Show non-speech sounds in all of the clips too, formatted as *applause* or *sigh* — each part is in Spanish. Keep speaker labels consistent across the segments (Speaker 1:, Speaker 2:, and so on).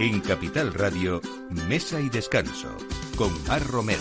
Speaker 1: En Capital Radio, Mesa y Descanso, con Mar Romero.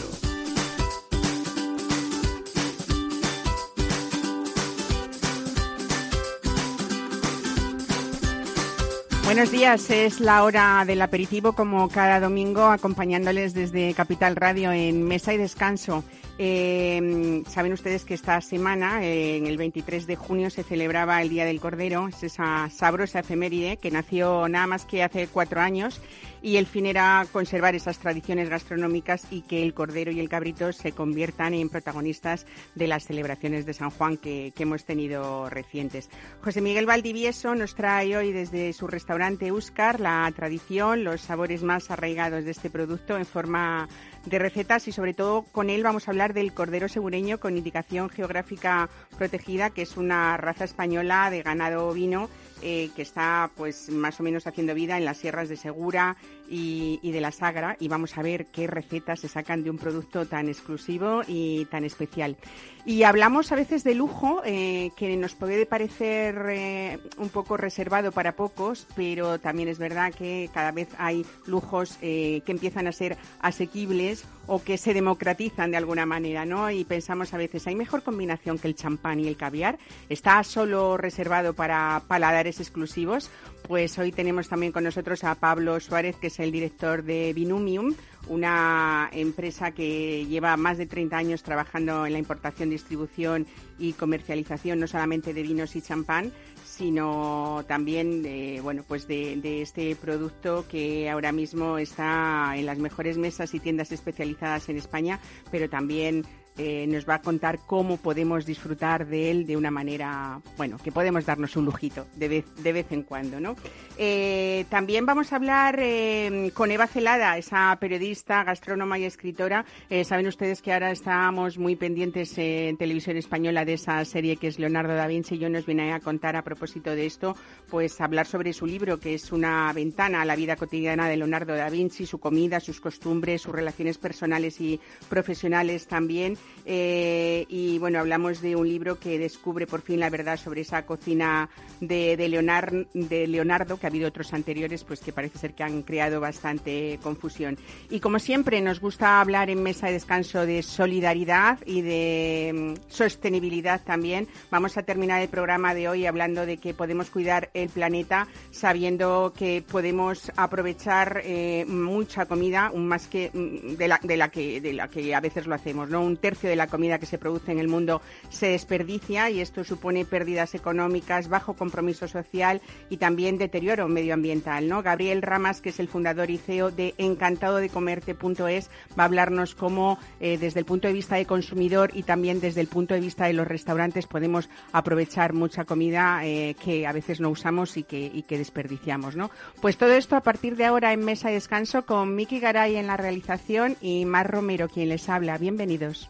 Speaker 2: Buenos días, es la hora del aperitivo como cada domingo acompañándoles desde Capital Radio en Mesa y Descanso. Eh, saben ustedes que esta semana, en el 23 de junio, se celebraba el Día del Cordero, es esa sabrosa efeméride que nació nada más que hace cuatro años y el fin era conservar esas tradiciones gastronómicas y que el cordero y el cabrito se conviertan en protagonistas de las celebraciones de San Juan que, hemos tenido recientes. José Miguel Valdivieso nos trae hoy desde su restaurante Uscar la tradición, los sabores más arraigados de este producto en forma de recetas y sobre todo con él vamos a hablar del cordero segureño con indicación geográfica protegida, que es una raza española de ganado ovino eh, que está pues más o menos haciendo vida en las sierras de Segura y, de la Sagra y vamos a ver qué recetas se sacan de un producto tan exclusivo y tan especial. Y hablamos a veces de lujo, eh, que nos puede parecer eh, un poco reservado para pocos, pero también es verdad que cada vez hay lujos que empiezan a ser asequibles o que se democratizan de alguna manera, ¿no? Y pensamos a veces, ¿hay mejor combinación que el champán y el caviar? ¿Está solo reservado para paladares exclusivos? Pues hoy tenemos también con nosotros a Pablo Suárez, que es el director de Binumium, una empresa que lleva más de 30 años trabajando en la importación, distribución y comercialización no solamente de vinos y champán, sino también bueno, pues de, este producto que ahora mismo está en las mejores mesas y tiendas especializadas en España, pero también eh, nos va a contar cómo podemos disfrutar de él de una manera, bueno, que podemos darnos un lujito de vez, de vez en cuando, ¿no? Eh, también vamos a hablar eh, con Eva Celada, esa periodista, gastrónoma y escritora. saben ustedes que ahora estamos muy pendientes en televisión española de esa serie que es Leonardo da Vinci y yo nos viene a contar a propósito de esto, pues hablar sobre su libro, que es una ventana a la vida cotidiana de Leonardo da Vinci, su comida, sus costumbres, sus relaciones personales y profesionales también. Eh, y bueno, hablamos de un libro que descubre por fin la verdad sobre esa cocina de, de, Leonardo, que ha habido otros anteriores, pues que parece ser que han creado bastante confusión. Y como siempre, nos gusta hablar en mesa de descanso de solidaridad y de mm, sostenibilidad también. Vamos a terminar el programa de hoy hablando de que podemos cuidar el planeta sabiendo que podemos aprovechar eh, mucha comida, más que mm, de la, de la que de la que a veces lo hacemos, ¿no? Un tercio de la comida que se produce en el mundo se desperdicia y esto supone pérdidas económicas, bajo compromiso social y también deterioro medioambiental. ¿no? Gabriel Ramas, que es el fundador y CEO de encantadodecomerte.es, va a hablarnos cómo eh, desde el punto de vista de consumidor y también desde el punto de vista de los restaurantes podemos aprovechar mucha comida eh, que a veces no usamos y que, desperdiciamos. ¿no? Pues todo esto a partir de ahora en Mesa y Descanso con Miki Garay en la realización y Mar Romero quien les habla. Bienvenidos.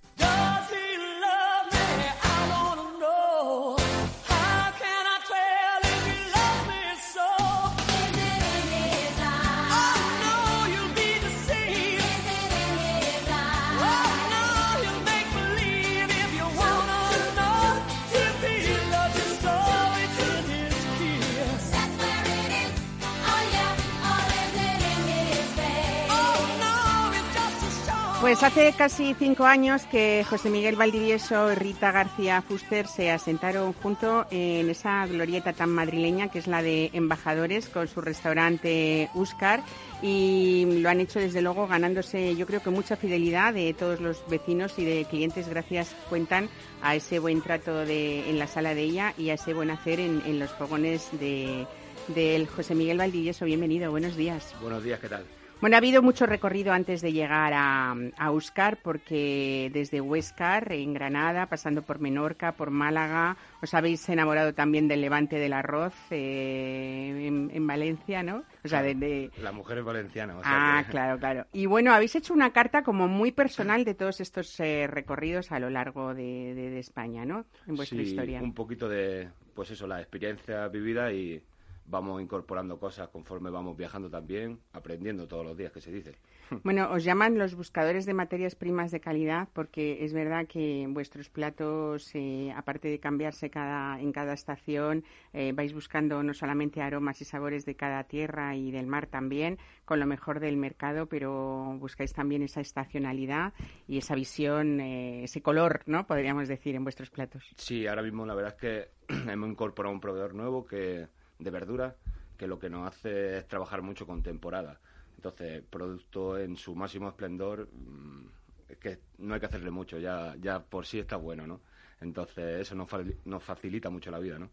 Speaker 2: Pues hace casi cinco años que José Miguel Valdivieso y Rita García Fuster se asentaron junto en esa glorieta tan madrileña que es la de Embajadores con su restaurante Uscar y lo han hecho desde luego ganándose yo creo que mucha fidelidad de todos los vecinos y de clientes gracias cuentan a ese buen trato de, en la sala de ella y a ese buen hacer en, los fogones de del José Miguel Valdivieso. Bienvenido, buenos días.
Speaker 3: Buenos días, ¿qué tal?
Speaker 2: Bueno, ha habido mucho recorrido antes de llegar a, a Uscar, porque desde Huescar, en Granada, pasando por Menorca, por Málaga, os habéis enamorado también del levante del arroz eh, en, Valencia, ¿no?
Speaker 3: O sea, de, La mujer es valenciana.
Speaker 2: ah, claro, claro. Y bueno, habéis hecho una carta como muy *clears throat* personal de todos estos eh, recorridos a lo largo de, España, ¿no?
Speaker 3: En vuestra historia. un poquito de, pues eso, la experiencia vivida y vamos incorporando cosas conforme vamos viajando también, aprendiendo todos los días que se dice. *laughs*
Speaker 2: Bueno, os llaman los buscadores de materias primas de calidad porque es verdad que vuestros platos, eh, aparte de cambiarse cada, en cada estación, eh, vais buscando no solamente aromas y sabores de cada tierra y del mar también, con lo mejor del mercado, pero buscáis también esa estacionalidad y esa visión, eh, ese color, ¿no? Podríamos decir, en vuestros platos.
Speaker 3: Sí, ahora mismo la verdad es que *clears throat* hemos incorporado un proveedor nuevo que de verduras que lo que nos hace es trabajar mucho con temporada. Entonces, producto en su máximo esplendor, mm, es que no hay que hacerle mucho, ya, ya por sí está bueno, ¿no? Entonces, eso nos, nos facilita mucho la vida, ¿no?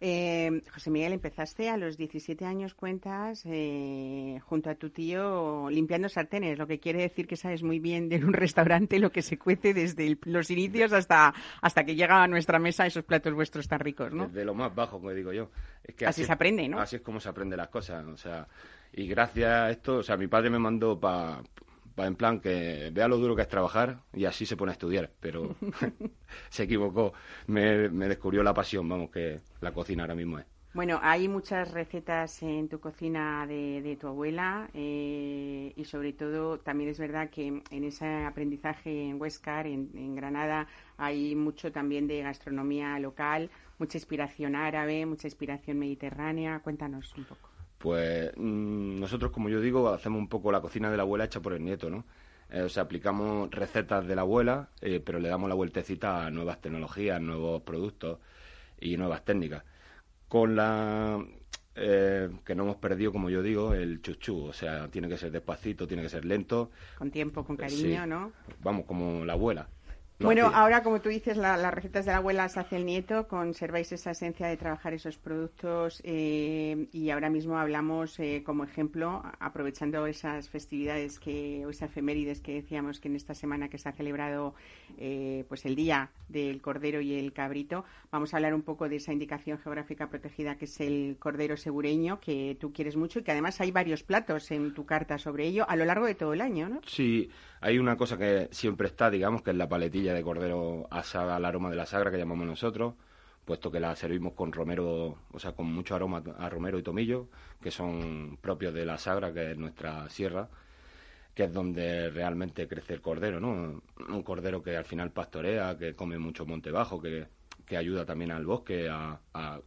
Speaker 2: eh, José Miguel, empezaste a los 17 años, cuentas, eh, junto a tu tío, limpiando sartenes, lo que quiere decir que sabes muy bien de un restaurante lo que se cuece desde los inicios hasta, hasta que llega a nuestra mesa esos platos vuestros tan ricos, ¿no?
Speaker 3: Desde lo más bajo, como digo yo.
Speaker 2: Es que así, así se aprende, ¿no?
Speaker 3: Así es como se aprende las cosas, o sea... Y gracias a esto, o sea, mi padre me mandó para en plan que vea lo duro que es trabajar y así se pone a estudiar, pero *laughs* se equivocó, me, descubrió la pasión, vamos, que la cocina ahora mismo es.
Speaker 2: Bueno, hay muchas recetas en tu cocina de, tu abuela eh, y sobre todo también es verdad que en ese aprendizaje en Huescar, en Granada, hay mucho también de gastronomía local, mucha inspiración árabe, mucha inspiración mediterránea. Cuéntanos un poco
Speaker 3: pues mm, nosotros, como yo digo, hacemos un poco la cocina de la abuela hecha por el nieto, ¿no? Eh, o sea, aplicamos recetas de la abuela, eh, pero le damos la vueltecita a nuevas tecnologías, nuevos productos y nuevas técnicas. Con la eh, que no hemos perdido, como yo digo, el chuchú. O sea, tiene que ser despacito, tiene que ser lento.
Speaker 2: Con tiempo, con cariño, ¿no?
Speaker 3: Vamos, como la abuela
Speaker 2: bueno, ahora como tú dices, las recetas de la abuela se hace el nieto, conserváis esa esencia de trabajar esos productos eh, y ahora mismo hablamos eh, como ejemplo, aprovechando esas festividades que, o esas efemérides que decíamos que en esta semana que se ha celebrado eh, pues el Día del Cordero y el Cabrito, vamos a hablar un poco de esa indicación geográfica protegida que es el cordero segureño, que tú quieres mucho y que además hay varios platos en tu carta sobre ello a lo largo de todo el año, ¿no?
Speaker 3: Sí, hay una cosa que siempre está, digamos, que es la paletilla de cordero asada al aroma de la sagra que llamamos nosotros, puesto que la servimos con romero, o sea, con mucho aroma a romero y tomillo, que son propios de la sagra, que es nuestra sierra, que es donde realmente crece el cordero, ¿no? Un cordero que al final pastorea, que come mucho monte bajo, que, que ayuda también al bosque, a,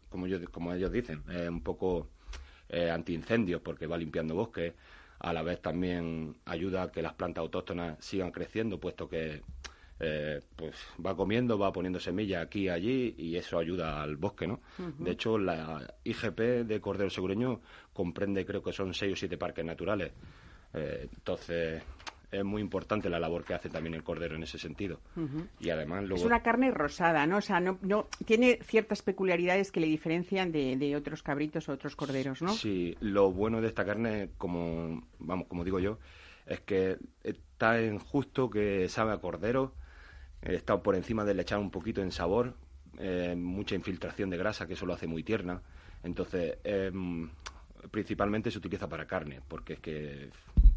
Speaker 3: como, como ellos dicen, es un poco eh, antiincendios porque va limpiando bosque, a la vez también ayuda a que las plantas autóctonas sigan creciendo, puesto que eh, pues va comiendo, va poniendo semillas aquí y allí y eso ayuda al bosque, ¿no? De hecho, la IGP de Cordero Segureño comprende, creo que son seis o siete parques naturales. Eh, entonces, es muy importante la labor que hace también el cordero en ese sentido. Y además
Speaker 2: Es una carne rosada, ¿no? O sea, no, no tiene ciertas peculiaridades que le diferencian de, de, otros cabritos o otros corderos, ¿no?
Speaker 3: Sí, lo bueno de esta carne, como, vamos, como digo yo, es que está en justo que sabe a cordero, está por encima de le echar un poquito en sabor, eh, mucha infiltración de grasa, que eso lo hace muy tierna. Entonces, em, principalmente se utiliza para carne, porque es que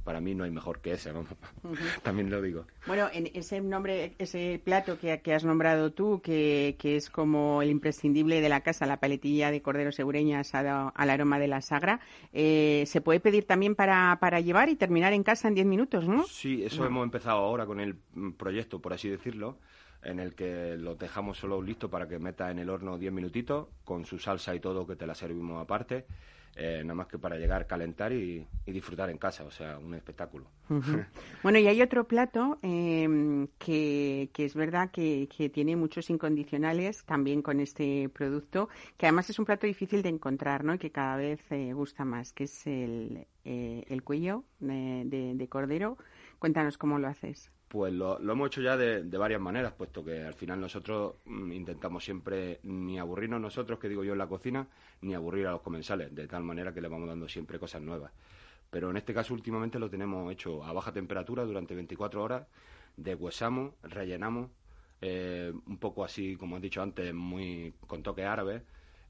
Speaker 3: para mí no hay mejor que ese, *laughs* también lo digo.
Speaker 2: Bueno, en ese nombre, ese plato que, has nombrado tú, que, es como el imprescindible de la casa, la paletilla de cordero segureña asada al aroma de la sagra, eh, se puede pedir también para, para llevar y terminar en casa en 10 minutos, ¿no?
Speaker 3: Sí, eso hemos empezado ahora con el proyecto, por así decirlo en el que lo dejamos solo listo para que meta en el horno 10 minutitos, con su salsa y todo que te la servimos aparte. Eh, nada más que para llegar, calentar y, disfrutar en casa, o sea, un espectáculo. *laughs*
Speaker 2: bueno, y hay otro plato em, que, es verdad que, tiene muchos incondicionales también con este producto, que además es un plato difícil de encontrar, ¿no? Y que cada vez eh, gusta más, que es el, eh, el cuello de, de cordero. Cuéntanos cómo lo haces.
Speaker 3: Pues lo, hemos hecho ya de, varias maneras, puesto que al final nosotros mm, intentamos siempre ni aburrirnos nosotros, que digo yo en la cocina, ni aburrir a los comensales, de tal manera que le vamos dando siempre cosas nuevas. Pero en este caso últimamente lo tenemos hecho a baja temperatura durante 24 horas, deshuesamos, rellenamos, eh, un poco así, como he dicho antes, muy con toques árabes,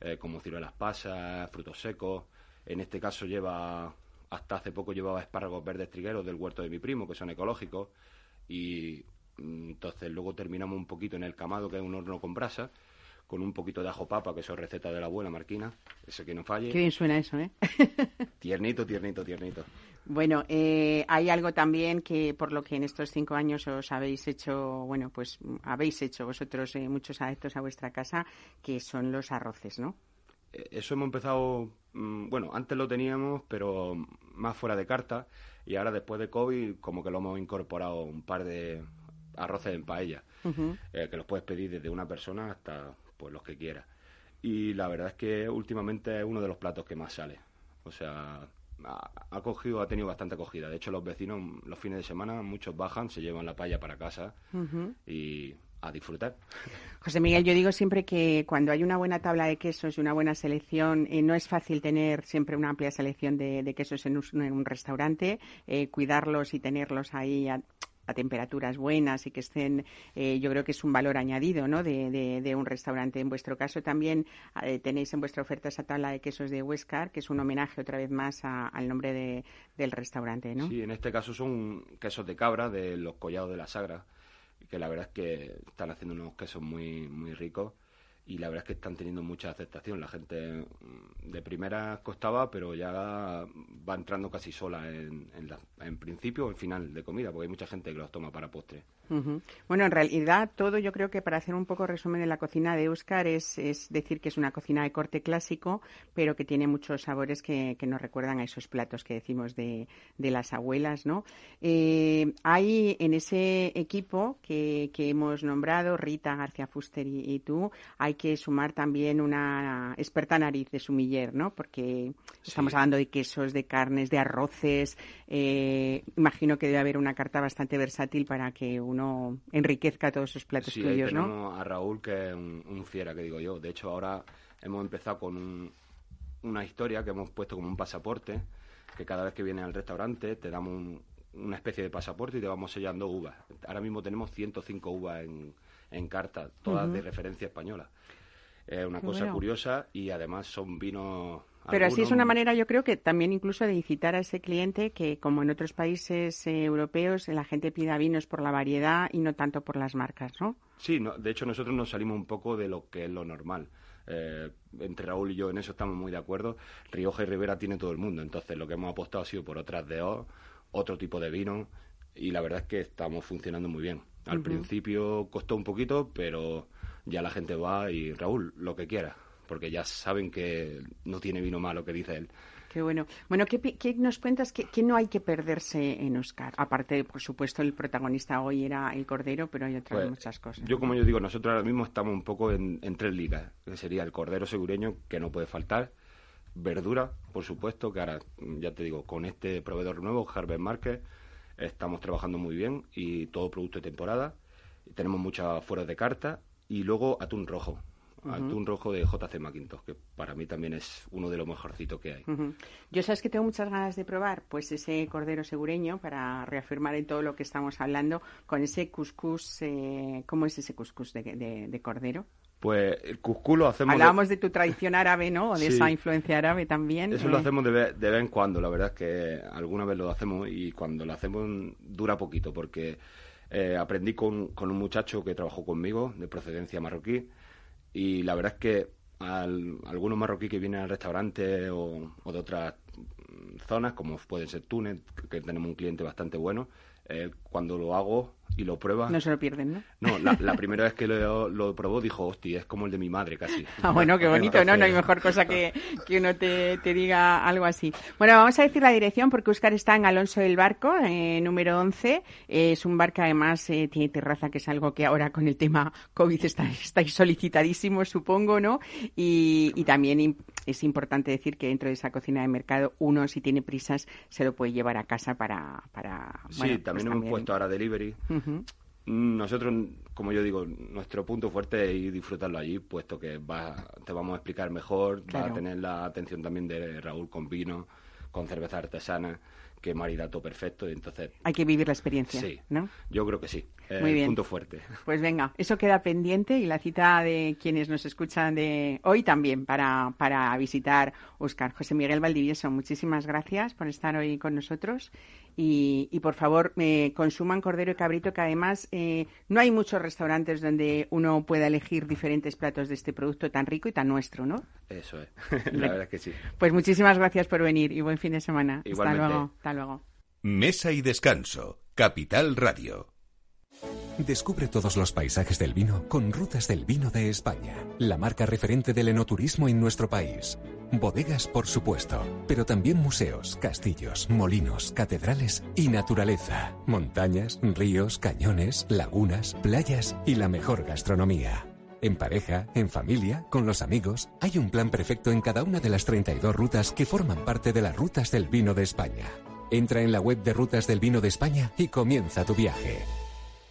Speaker 3: eh, como ciruelas pasas, frutos secos. En este caso lleva, hasta hace poco llevaba espárragos verdes trigueros del huerto de mi primo, que son ecológicos y mm, entonces luego terminamos un poquito en el camado, que es un horno con brasa, con un poquito de ajo papa, que eso es receta de la abuela Marquina, eso que no falle.
Speaker 2: Qué bien suena eso, ¿eh? *laughs*
Speaker 3: tiernito, tiernito, tiernito.
Speaker 2: Bueno, eh, hay algo también que por lo que en estos cinco años os habéis hecho, bueno, pues habéis hecho vosotros eh, muchos adeptos a vuestra casa, que son los arroces, ¿no?
Speaker 3: Eh, eso hemos empezado, mm, bueno, antes lo teníamos, pero más fuera de carta, y ahora después de COVID como que lo hemos incorporado un par de arroces en paella, que los puedes pedir desde una persona hasta pues los que quiera. Y la verdad es que últimamente es uno de los platos que más sale. O sea, ha, cogido, ha tenido bastante acogida. De hecho, los vecinos los fines de semana, muchos bajan, se llevan la paella para casa y a disfrutar.
Speaker 2: José Miguel, yo digo siempre que cuando hay una buena tabla de quesos y una buena selección, eh, no es fácil tener siempre una amplia selección de, quesos en un, restaurante, eh, cuidarlos y tenerlos ahí a temperaturas buenas y que estén, eh, yo creo que es un valor añadido ¿no? de, de, un restaurante. En vuestro caso también eh, tenéis en vuestra oferta esa tabla de quesos de Huescar, que es un homenaje otra vez más al nombre de, del restaurante. ¿no?
Speaker 3: Sí, en este caso son quesos de cabra de los collados de la Sagra, que la verdad es que están haciendo unos quesos muy, muy ricos y la verdad es que están teniendo mucha aceptación. La gente mm, de primera costaba, pero ya va entrando casi sola en, en, principio o en final de comida, porque hay mucha gente que los toma para postre.
Speaker 2: Bueno, en realidad todo yo creo que para hacer un poco resumen de la cocina de Euskar es, es decir que es una cocina de corte clásico, pero que tiene muchos sabores que, que nos recuerdan a esos platos que decimos de, de las abuelas, ¿no? Eh, hay en ese equipo que, que, hemos nombrado, Rita García Fuster y, tú, hay que sumar también una experta nariz de sumiller, ¿no? Porque estamos hablando de quesos, de carnes, de arroces. Eh, imagino que debe haber una carta bastante versátil para que uno enriquezca todos esos platos
Speaker 3: sí,
Speaker 2: tuyos,
Speaker 3: tenemos a Raúl, que es un, fiera, que digo yo. De hecho, ahora hemos empezado con una historia que hemos puesto como un pasaporte, que cada vez que vienes al restaurante te damos una especie de pasaporte y te vamos sellando uvas. Ahora mismo tenemos 105 uvas en, en carta, todas de referencia española. Es una cosa curiosa y además son vinos
Speaker 2: pero así es una manera, yo creo que también incluso de incitar a ese cliente que, como en otros países eh, europeos, la gente pida vinos por la variedad y no tanto por las marcas, ¿no?
Speaker 3: Sí, de hecho nosotros nos salimos un poco de lo que es lo normal. Eh, entre Raúl y yo en eso estamos muy de acuerdo. Rioja y Rivera tiene todo el mundo, entonces lo que hemos apostado ha sido por otras de O, otro tipo de vino y la verdad es que estamos funcionando muy bien. Al principio costó un poquito, pero ya la gente va y Raúl, lo que quiera porque ya saben que no tiene vino malo, que dice él.
Speaker 2: Qué bueno. Bueno, ¿qué, nos cuentas que, no hay que perderse en Oscar? Aparte, por supuesto, el protagonista hoy era el Cordero, pero hay otras pues, muchas cosas.
Speaker 3: Yo, como yo digo, nosotros ahora mismo estamos un poco en, tres ligas, que sería el Cordero segureño, que no puede faltar, verdura, por supuesto, que ahora, ya te digo, con este proveedor nuevo, Harvard Market, estamos trabajando muy bien y todo producto de temporada. Tenemos muchas fueros de carta y luego atún rojo atún rojo de JC Macintosh, que para mí también es uno de los mejorcitos que hay.
Speaker 2: Yo sabes que tengo muchas ganas de probar pues ese cordero segureño para reafirmar en todo lo que estamos hablando con ese cuscús. Eh, ¿Cómo es ese cuscús de, cordero?
Speaker 3: Pues el cuscús lo hacemos...
Speaker 2: Hablábamos de, tu tradición árabe, ¿no? O de esa influencia árabe también.
Speaker 3: Eso lo eh. hacemos de vez, en cuando, la verdad es que alguna vez lo hacemos y cuando lo hacemos dura poquito porque eh, aprendí con, con un muchacho que trabajó conmigo de procedencia marroquí y la verdad es que al, algunos marroquíes que vienen al restaurante o, de otras zonas, como pueden ser Túnez, que tenemos un cliente bastante bueno, eh, cuando lo hago y lo prueba.
Speaker 2: No se lo pierden, ¿no?
Speaker 3: No, *laughs* la, primera vez que lo, lo, probó dijo, hostia, es como el de mi madre casi. *laughs*
Speaker 2: Ah, bueno, qué *laughs* bonito, ¿no? No hay mejor cosa que, que uno te, te, diga algo así. Bueno, vamos a decir la dirección porque Oscar está en Alonso del Barco, eh, número 11. es un bar que además eh, tiene terraza, que es algo que ahora con el tema COVID está, estáis solicitadísimos, supongo, ¿no? Y, y también es importante decir que dentro de esa cocina de mercado uno, si tiene prisas, se lo puede llevar a casa para... para
Speaker 3: sí, también pues hemos ahora delivery. Nosotros, como yo digo, nuestro punto fuerte es ir disfrutarlo allí, puesto que va, te vamos a explicar mejor, va a tener la atención también de Raúl con vino, con cerveza artesana, que maridato perfecto, y entonces...
Speaker 2: Hay que vivir la experiencia,
Speaker 3: sí,
Speaker 2: ¿no?
Speaker 3: Yo creo que sí. Muy bien. punto fuerte.
Speaker 2: Pues venga, eso queda pendiente y la cita de quienes nos escuchan de hoy también para, para visitar Oscar. José Miguel Valdivieso, muchísimas gracias por estar hoy con nosotros y, y por favor eh, consuman cordero y cabrito que además eh, no hay muchos restaurantes donde uno pueda elegir diferentes platos de este producto tan rico y tan nuestro, ¿no?
Speaker 3: Eso es, la verdad es que sí.
Speaker 2: Pues muchísimas gracias por venir y buen fin de semana. Hasta luego. Hasta luego.
Speaker 1: Mesa y descanso. Capital Radio.
Speaker 4: Descubre todos los paisajes del vino con Rutas del Vino de España, la marca referente del enoturismo en nuestro país. Bodegas, por supuesto, pero también museos, castillos, molinos, catedrales y naturaleza. Montañas, ríos, cañones, lagunas, playas y la mejor gastronomía. En pareja, en familia, con los amigos, hay un plan perfecto en cada una de las 32 rutas que forman parte de las Rutas del Vino de España. Entra en la web de Rutas del Vino de España y comienza tu viaje.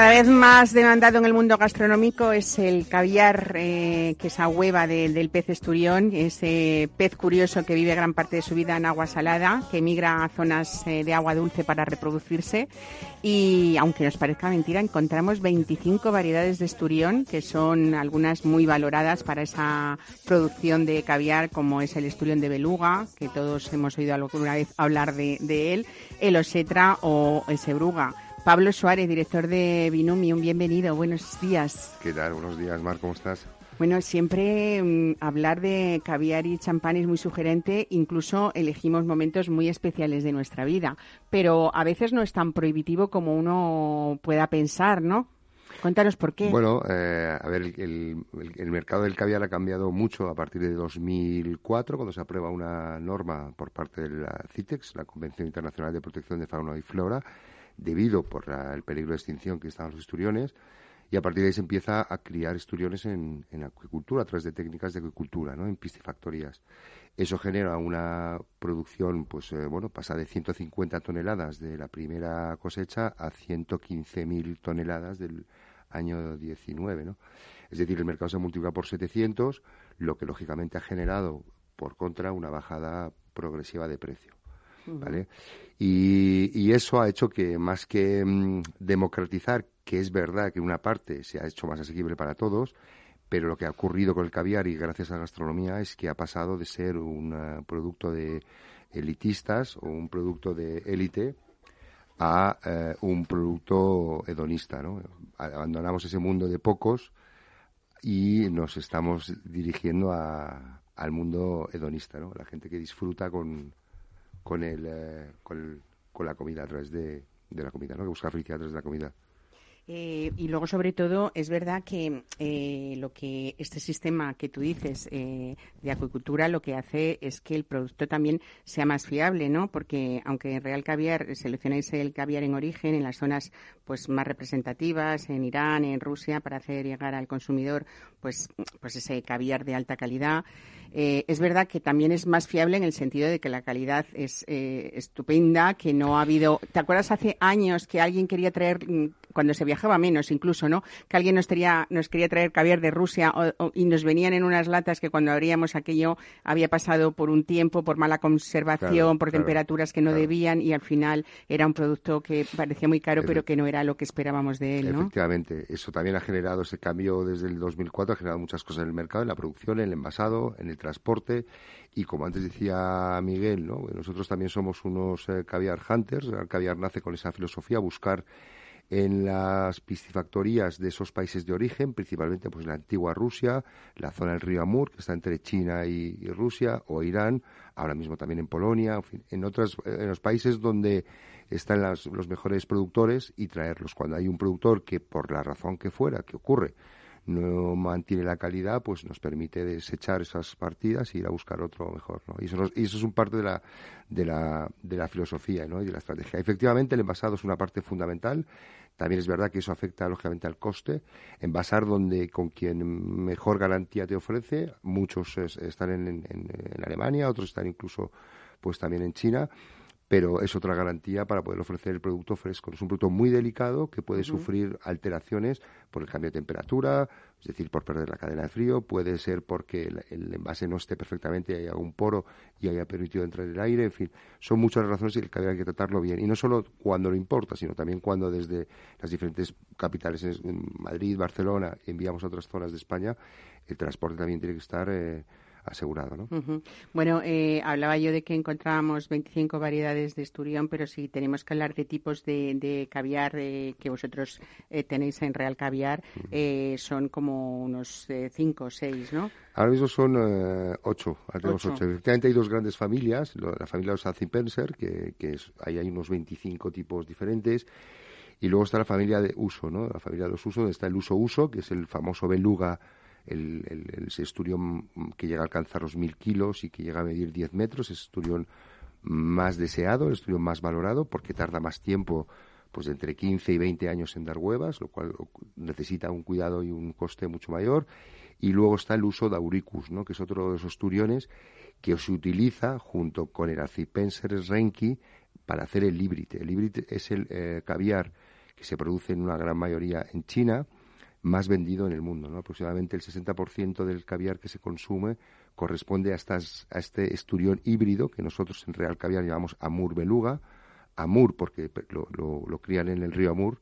Speaker 2: Cada vez más demandado en el mundo gastronómico es el caviar, eh, que es a hueva del pez esturión, ese pez curioso que vive gran parte de su vida en agua salada, que migra a zonas eh, de agua dulce para reproducirse. Y aunque nos parezca mentira, encontramos 25 variedades de esturión, que son algunas muy valoradas para esa producción de caviar, como es el esturión de beluga, que todos hemos oído alguna vez hablar de, de él, el osetra o el sebruga. Pablo Suárez, director de Binumium, bienvenido, buenos días.
Speaker 5: ¿Qué tal? Buenos días, Mar, ¿cómo estás?
Speaker 2: Bueno, siempre mm, hablar de caviar y champán es muy sugerente, incluso elegimos momentos muy especiales de nuestra vida, pero a veces no es tan prohibitivo como uno pueda pensar, ¿no? Cuéntanos por qué.
Speaker 5: Bueno, eh, a ver, el, el, mercado del caviar ha cambiado mucho a partir de 2004, cuando se aprueba una norma por parte de la CITEX, la Convención Internacional de Protección de Fauna y Flora, debido por el peligro de extinción que estaban los esturiones, y a partir de ahí se empieza a criar esturiones en, acuicultura, a través de técnicas de acuicultura, ¿no? en piscifactorías. Eso genera una producción, pues eh, bueno, pasa de 150 toneladas de la primera cosecha a 115.000 toneladas del año 19, ¿no? Es decir, el mercado se multiplica por 700, lo que lógicamente ha generado, por contra, una bajada progresiva de precio. ¿Vale? Y, eso ha hecho que más que mm, democratizar, que es verdad que una parte se ha hecho más asequible para todos, pero lo que ha ocurrido con el caviar y gracias a la gastronomía es que ha pasado de ser un eh, producto de elitistas o un producto de élite a eh, un producto hedonista, ¿no? Abandonamos ese mundo de pocos y nos estamos dirigiendo al mundo hedonista, ¿no? La gente que disfruta con, con, el, eh, con, con, la comida a través de, de la comida, ¿no? que busca felicidad a través de la comida.
Speaker 2: Eh, y luego, sobre todo, es verdad que eh, lo que este sistema que tú dices eh, de acuicultura lo que hace es que el producto también sea más fiable, ¿no? Porque aunque en Real Caviar seleccionáis el caviar en origen en las zonas pues más representativas, en Irán, en Rusia, para hacer llegar al consumidor pues, pues ese caviar de alta calidad, es verdad que también es más fiable en el sentido de que la calidad es estupenda, que no ha habido. ¿Te acuerdas hace años que alguien quería traer mm, cuando se viajaba menos incluso, ¿no? Que alguien nos, quería, nos quería traer caviar de Rusia y nos venían en unas latas que cuando abríamos aquello había pasado por un tiempo, por mala conservación, por temperaturas que no debían y al final era un producto que parecía muy caro pero que no era lo que esperábamos de él, ¿no?
Speaker 5: Efectivamente, eso también ha generado ese cambio desde el 2004, ha generado muchas cosas en el mercado, en la producción, en el envasado, en el transporte y como antes decía Miguel, ¿no? nosotros también somos unos eh, caviar hunters, el caviar nace con esa filosofía, buscar en las piscifactorías de esos países de origen, principalmente pues en la antigua Rusia, la zona del río Amur, que está entre China y, Rusia, o Irán, ahora mismo también en Polonia, en, otros en los países donde están los mejores productores y traerlos. Cuando hay un productor que, por la razón que fuera, que ocurre, no mantiene la calidad, pues nos permite desechar esas partidas e ir a buscar otro mejor. ¿no? Y, eso, y eso es un parte de la, de la, de la filosofía ¿no? y de la estrategia. Efectivamente, el envasado es una parte fundamental. También es verdad que eso afecta lógicamente al coste. Envasar donde con quien mejor garantía te ofrece, muchos están en, en, en Alemania, otros están incluso pues también en China pero es otra garantía para poder ofrecer el producto fresco. Es un producto muy delicado que puede sufrir alteraciones por el cambio de temperatura, es decir, por perder la cadena de frío, puede ser porque el, envase no esté perfectamente, haya un poro y haya permitido entrar el aire, en fin, son muchas razones y hay que tratarlo bien. Y no solo cuando lo importa, sino también cuando desde las diferentes capitales, en Madrid, Barcelona, enviamos a otras zonas de España, el transporte también tiene que estar... Eh, asegurado. ¿no?
Speaker 2: Bueno, eh, hablaba yo de que encontrábamos 25 variedades de esturión, pero si tenemos que hablar de tipos de, caviar eh, que vosotros eh, tenéis en Real Caviar, son como unos 5 o 6, ¿no?
Speaker 5: Ahora mismo son ocho, tenemos ocho. Efectivamente hay dos grandes familias, la familia de los Acipenser, que, que es, ahí hay unos 25 tipos diferentes, y luego está la familia de uso, ¿no? La familia de los usos, donde está el uso-uso, que es el famoso beluga el, el, esturión que llega a alcanzar los mil kilos y que llega a medir 10 metros, es esturión más deseado, el esturión más valorado, porque tarda más tiempo, pues entre 15 y 20 años en dar huevas, lo cual necesita un cuidado y un coste mucho mayor. Y luego está el uso de auricus, ¿no? que es otro de esos esturiones que se utiliza junto con el Acipenser renki para hacer el líbrite. El líbrite es el eh, caviar que se produce en una gran mayoría en China, más vendido en el mundo. ¿no? Aproximadamente el 60% del caviar que se consume corresponde a, estas, a este esturión híbrido que nosotros en Real Caviar llamamos Amur Beluga. Amur porque lo, lo, crían en el río Amur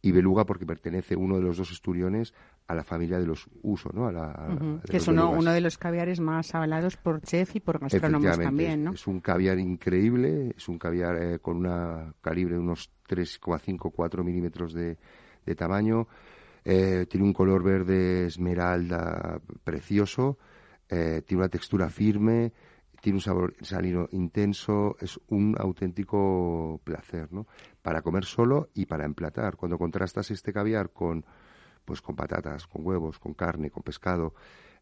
Speaker 5: y Beluga porque pertenece uno de los dos esturiones a la familia de los Uso, ¿no? A
Speaker 2: la, que es uno, uno, de los caviares más avalados por chef y por gastrónomos también, ¿no?
Speaker 5: Es, un caviar increíble, es un caviar eh, con una calibre de unos 3,5-4 milímetros de, de tamaño, eh, tiene un color verde esmeralda precioso, eh, tiene una textura firme, tiene un sabor salino intenso, es un auténtico placer, ¿no? Para comer solo y para emplatar. Cuando contrastas este caviar con, pues, con patatas, con huevos, con carne, con pescado,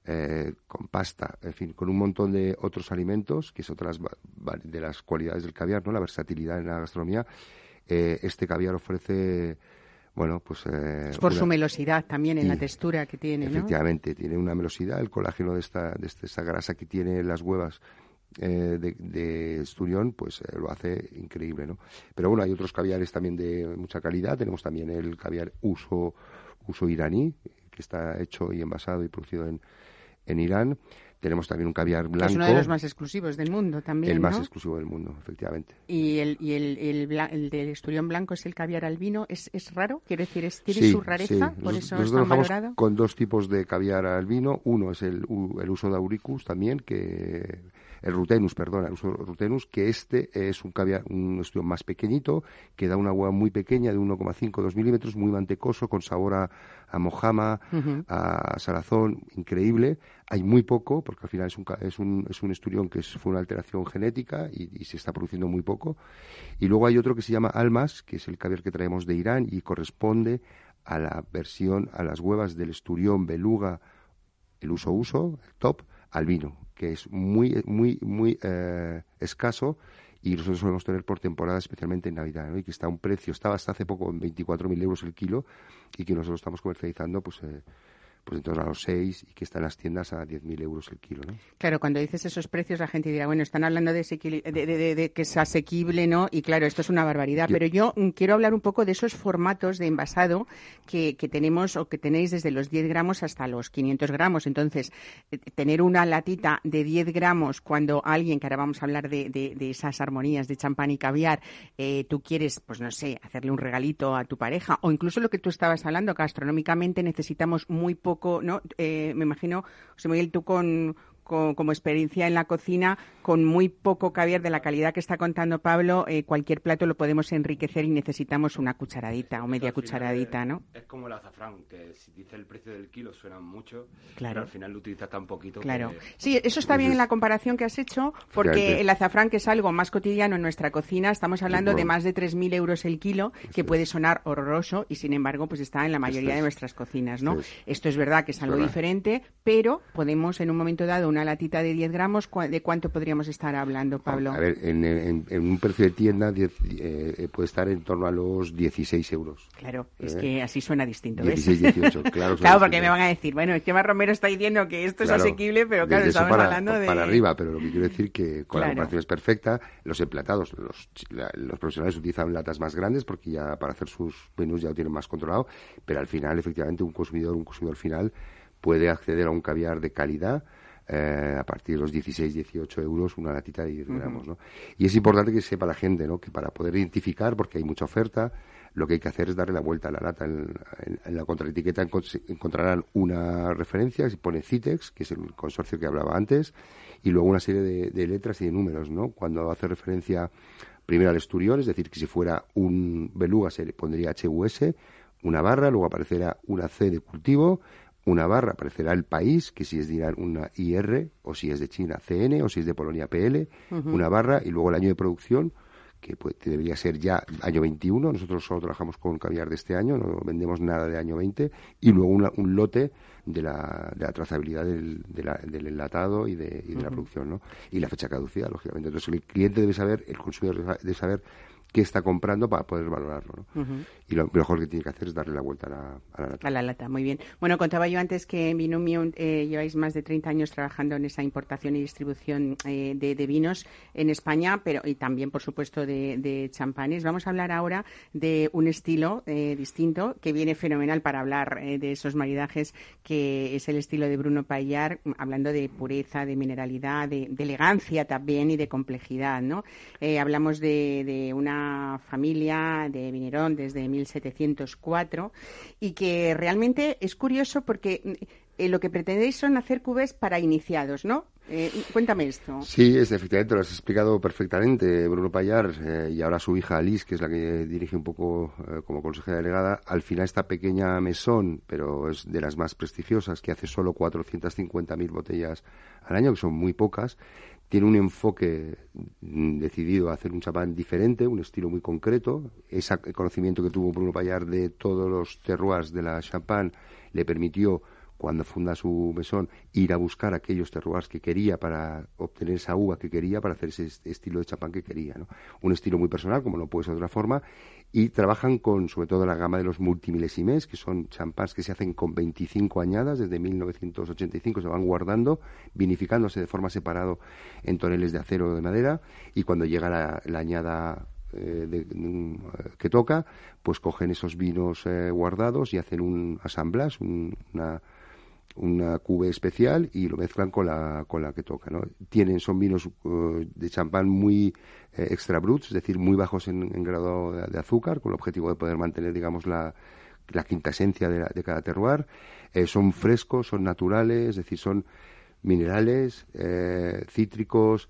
Speaker 5: eh, con pasta, en fin, con un montón de otros alimentos, que es otra de las cualidades del caviar, ¿no? La versatilidad en la gastronomía. este caviar ofrece bueno, pues...
Speaker 2: Eh, por su melosidad también en la textura que tiene,
Speaker 5: Efectivamente, tiene una melosidad, el colágeno de esta, de esta grasa que tiene las huevas eh, de, de, esturión, pues eh, lo hace increíble, ¿no? Pero bueno, hay otros caviares también de mucha calidad. Tenemos también el caviar uso, uso iraní, que está hecho y envasado y producido en, en Irán. Tenemos también un caviar blanco. es
Speaker 2: uno de los más exclusivos del mundo también.
Speaker 5: El más exclusivo del mundo, efectivamente.
Speaker 2: ¿Y el, y el, el, del esturión blanco es el caviar albino? ¿Es, es raro? Quiere decir, es, ¿tiene su rareza? ¿Por eso es tan valorado?
Speaker 5: Con dos tipos de caviar albino. Uno es el, el uso de auricus también, que el rutenus, perdona, el uso rutenus, que este es un caviar, un esturión más pequeñito, que da una agua muy pequeña de 1,5-2 milímetros, muy mantecoso, con sabor a, a mojama, a salazón, increíble. Hay muy poco, porque al final es un, es un, es un esturión que fue una alteración genética y, se está produciendo muy poco. Y luego hay otro que se llama almas, que es el caviar que traemos de Irán y corresponde a la versión, a las huevas del esturión beluga, el uso-uso, el top, albino, que es muy, muy, muy eh, escaso y nosotros solemos tener por temporada, especialmente en Navidad, y que está a un precio, estaba hasta hace poco en 24.000 euros el kilo y que nosotros estamos comercializando pues eh, pues entonces a los 6 y que está en las tiendas a 10.000 euros el kilo, ¿no?
Speaker 2: Claro, cuando dices esos precios la gente dirá, bueno, están hablando de, de, que es asequible, ¿no? Y claro, esto es una barbaridad, pero yo mm, quiero hablar un poco de esos formatos de envasado que, tenemos o que tenéis desde los 10 gramos hasta los 500 gramos. Entonces, eh, tener una latita de 10 gramos cuando alguien, que ahora vamos a hablar de, esas armonías de champán y caviar, eh, tú quieres, pues no sé, hacerle un regalito a tu pareja o incluso lo que tú estabas hablando, gastronómicamente necesitamos muy poco ¿no? Eh, me imagino, José Miguel, tú con, como experiencia en la cocina, con muy poco caviar de la calidad que está contando Pablo, eh, cualquier plato lo podemos enriquecer y necesitamos una cucharadita o media cucharadita, ¿no?
Speaker 3: Es como el azafrán, que si dice el precio del kilo suena mucho,
Speaker 2: claro.
Speaker 3: pero al final lo utilizas tan poquito.
Speaker 2: Claro. Sí, eso está bien en la comparación que has hecho, porque el azafrán, que es algo más cotidiano en nuestra cocina, estamos hablando de más de 3.000 euros el kilo, que puede sonar horroroso y sin embargo, pues está en la mayoría de nuestras cocinas, ¿no? Esto es verdad que es algo diferente, pero podemos en un momento dado una latita de 10 gramos, ¿de cuánto podríamos estar hablando, Pablo?
Speaker 5: A ver, en, un precio de tienda eh, eh, puede estar en torno a los 16 euros.
Speaker 2: Claro, es ¿Eh? que así suena distinto,
Speaker 5: 16, 18, claro. *laughs*
Speaker 2: claro, porque me van a decir, bueno, es que Mar Romero está diciendo que esto es asequible, pero claro, estamos hablando de...
Speaker 5: para arriba, pero lo que quiero decir que con la comparación es perfecta, los emplatados, los, los profesionales utilizan latas más grandes porque ya para hacer sus menús ya lo tienen más controlado, pero al final, efectivamente, un consumidor, un consumidor final puede acceder a un caviar de calidad eh, a partir de los 16, 18 euros una latita de 10 gramos. ¿no? Y es importante que sepa la gente ¿no? que para poder identificar, porque hay mucha oferta, lo que hay que hacer es darle la vuelta a la lata. En, la contraetiqueta encontrarán una referencia que pone CITEX, que es el consorcio que hablaba antes, y luego una serie de, letras y de números. ¿no? Cuando hace referencia primero al esturión, es decir, que si fuera un beluga se le pondría HUS, una barra, luego aparecerá una C de cultivo, una barra aparecerá el país, que si es de Irán una IR, o si es de China CN, o si es de Polonia PL, una barra, y luego el año de producción, que, pues, debería ser ya año 21. Nosotros solo trabajamos con caviar de este año, no vendemos nada de año 20, y luego un lote de la, de la trazabilidad del, del enlatado y de, y de la producción, ¿no? Y la fecha caducidad, lógicamente. Entonces el cliente debe saber, el consumidor debe saber qué está comprando para poder valorarlo. Y lo mejor que tiene que hacer es darle la vuelta a la, lata.
Speaker 2: A la lata, muy bien. Bueno, contaba yo antes que en Binomium eh, lleváis más de 30 años trabajando en esa importación y distribución eh, de, vinos en España, pero y también, por supuesto, de, champanes. Vamos a hablar ahora de un estilo eh, distinto que viene fenomenal para hablar de esos maridajes, que es el estilo de Bruno Payar, hablando de pureza, de mineralidad, de, elegancia también y de complejidad, ¿no? hablamos de una familia de Vinerón desde 1704 y que realmente es curioso porque eh, lo que pretendéis son hacer cubes para iniciados, ¿no? Eh, cuéntame esto.
Speaker 5: Sí, es, efectivamente, lo has explicado perfectamente, Bruno Payar, eh, y ahora su hija Alice, que es la que dirige un poco como consejera delegada. Al final, esta pequeña mesón, pero es de las más prestigiosas, que hace solo 450.000 botellas al año, que son muy pocas, tiene un enfoque mm, decidido a hacer un champán diferente, un estilo muy concreto. Ese conocimiento que tuvo Bruno Payar de todos los terroirs de la champán le permitió cuando funda su mesón, ir a buscar aquellos terroirs que quería para obtener esa uva que quería, para hacer ese estilo de champán que quería. ¿no? Un estilo muy personal, como no puede ser de otra forma, y trabajan con, sobre todo, la gama de los multimilésimes, que son champáns que se hacen con 25 añadas, desde 1985 se van guardando, vinificándose de forma separada en toneles de acero o de madera, y cuando llega la, añada eh, que toca, pues cogen esos vinos eh, guardados y hacen un asamblas, una una cube especial y lo mezclan con la, con la que toca. ¿no? Tienen, son vinos uh, de champán muy eh, extra bruts, es decir, muy bajos en, grado de, azúcar, con el objetivo de poder mantener, digamos, la, la quinta esencia de, de cada terroir. Eh, son frescos, son naturales, es decir, son minerales, eh, cítricos,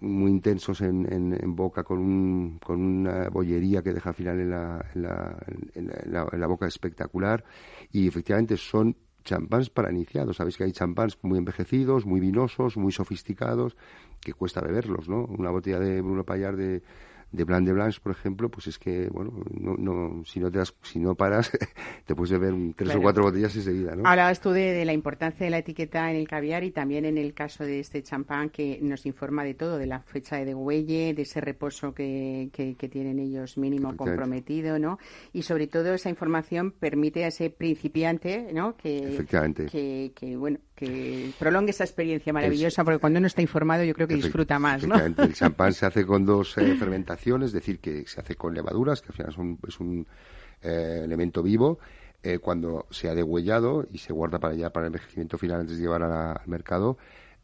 Speaker 5: muy intensos en, en, boca, con, un, con una bollería que deja al final en la, en la, en la boca espectacular. Y efectivamente son champáns para iniciados. Sabéis que hay champáns muy envejecidos, muy vinosos, muy sofisticados, que cuesta beberlos, ¿no? Una botella de Bruno Payar de de Blanc de Blanche, por ejemplo, pues es que, bueno, no, no, si, no te si no paras, *laughs* te puedes beber tres o cuatro botellas enseguida, ¿no?
Speaker 2: Hablabas tú de, la importancia de la etiqueta en el caviar y también en el caso de este champán que nos informa de todo, de la fecha de degüelle, de ese reposo que, que, tienen ellos mínimo comprometido, ¿no? Y sobre todo esa información permite a ese principiante, ¿no? Que, que, que bueno, que prolongue esa experiencia maravillosa, porque cuando uno está informado yo creo que disfruta más, ¿no?
Speaker 5: El champán se hace con dos eh, fermentaciones, *laughs* es decir, que se hace con levaduras, que al final son, es un eh, elemento vivo, eh, cuando se ha degüellado y se guarda para ya para el envejecimiento final antes de llevar al mercado,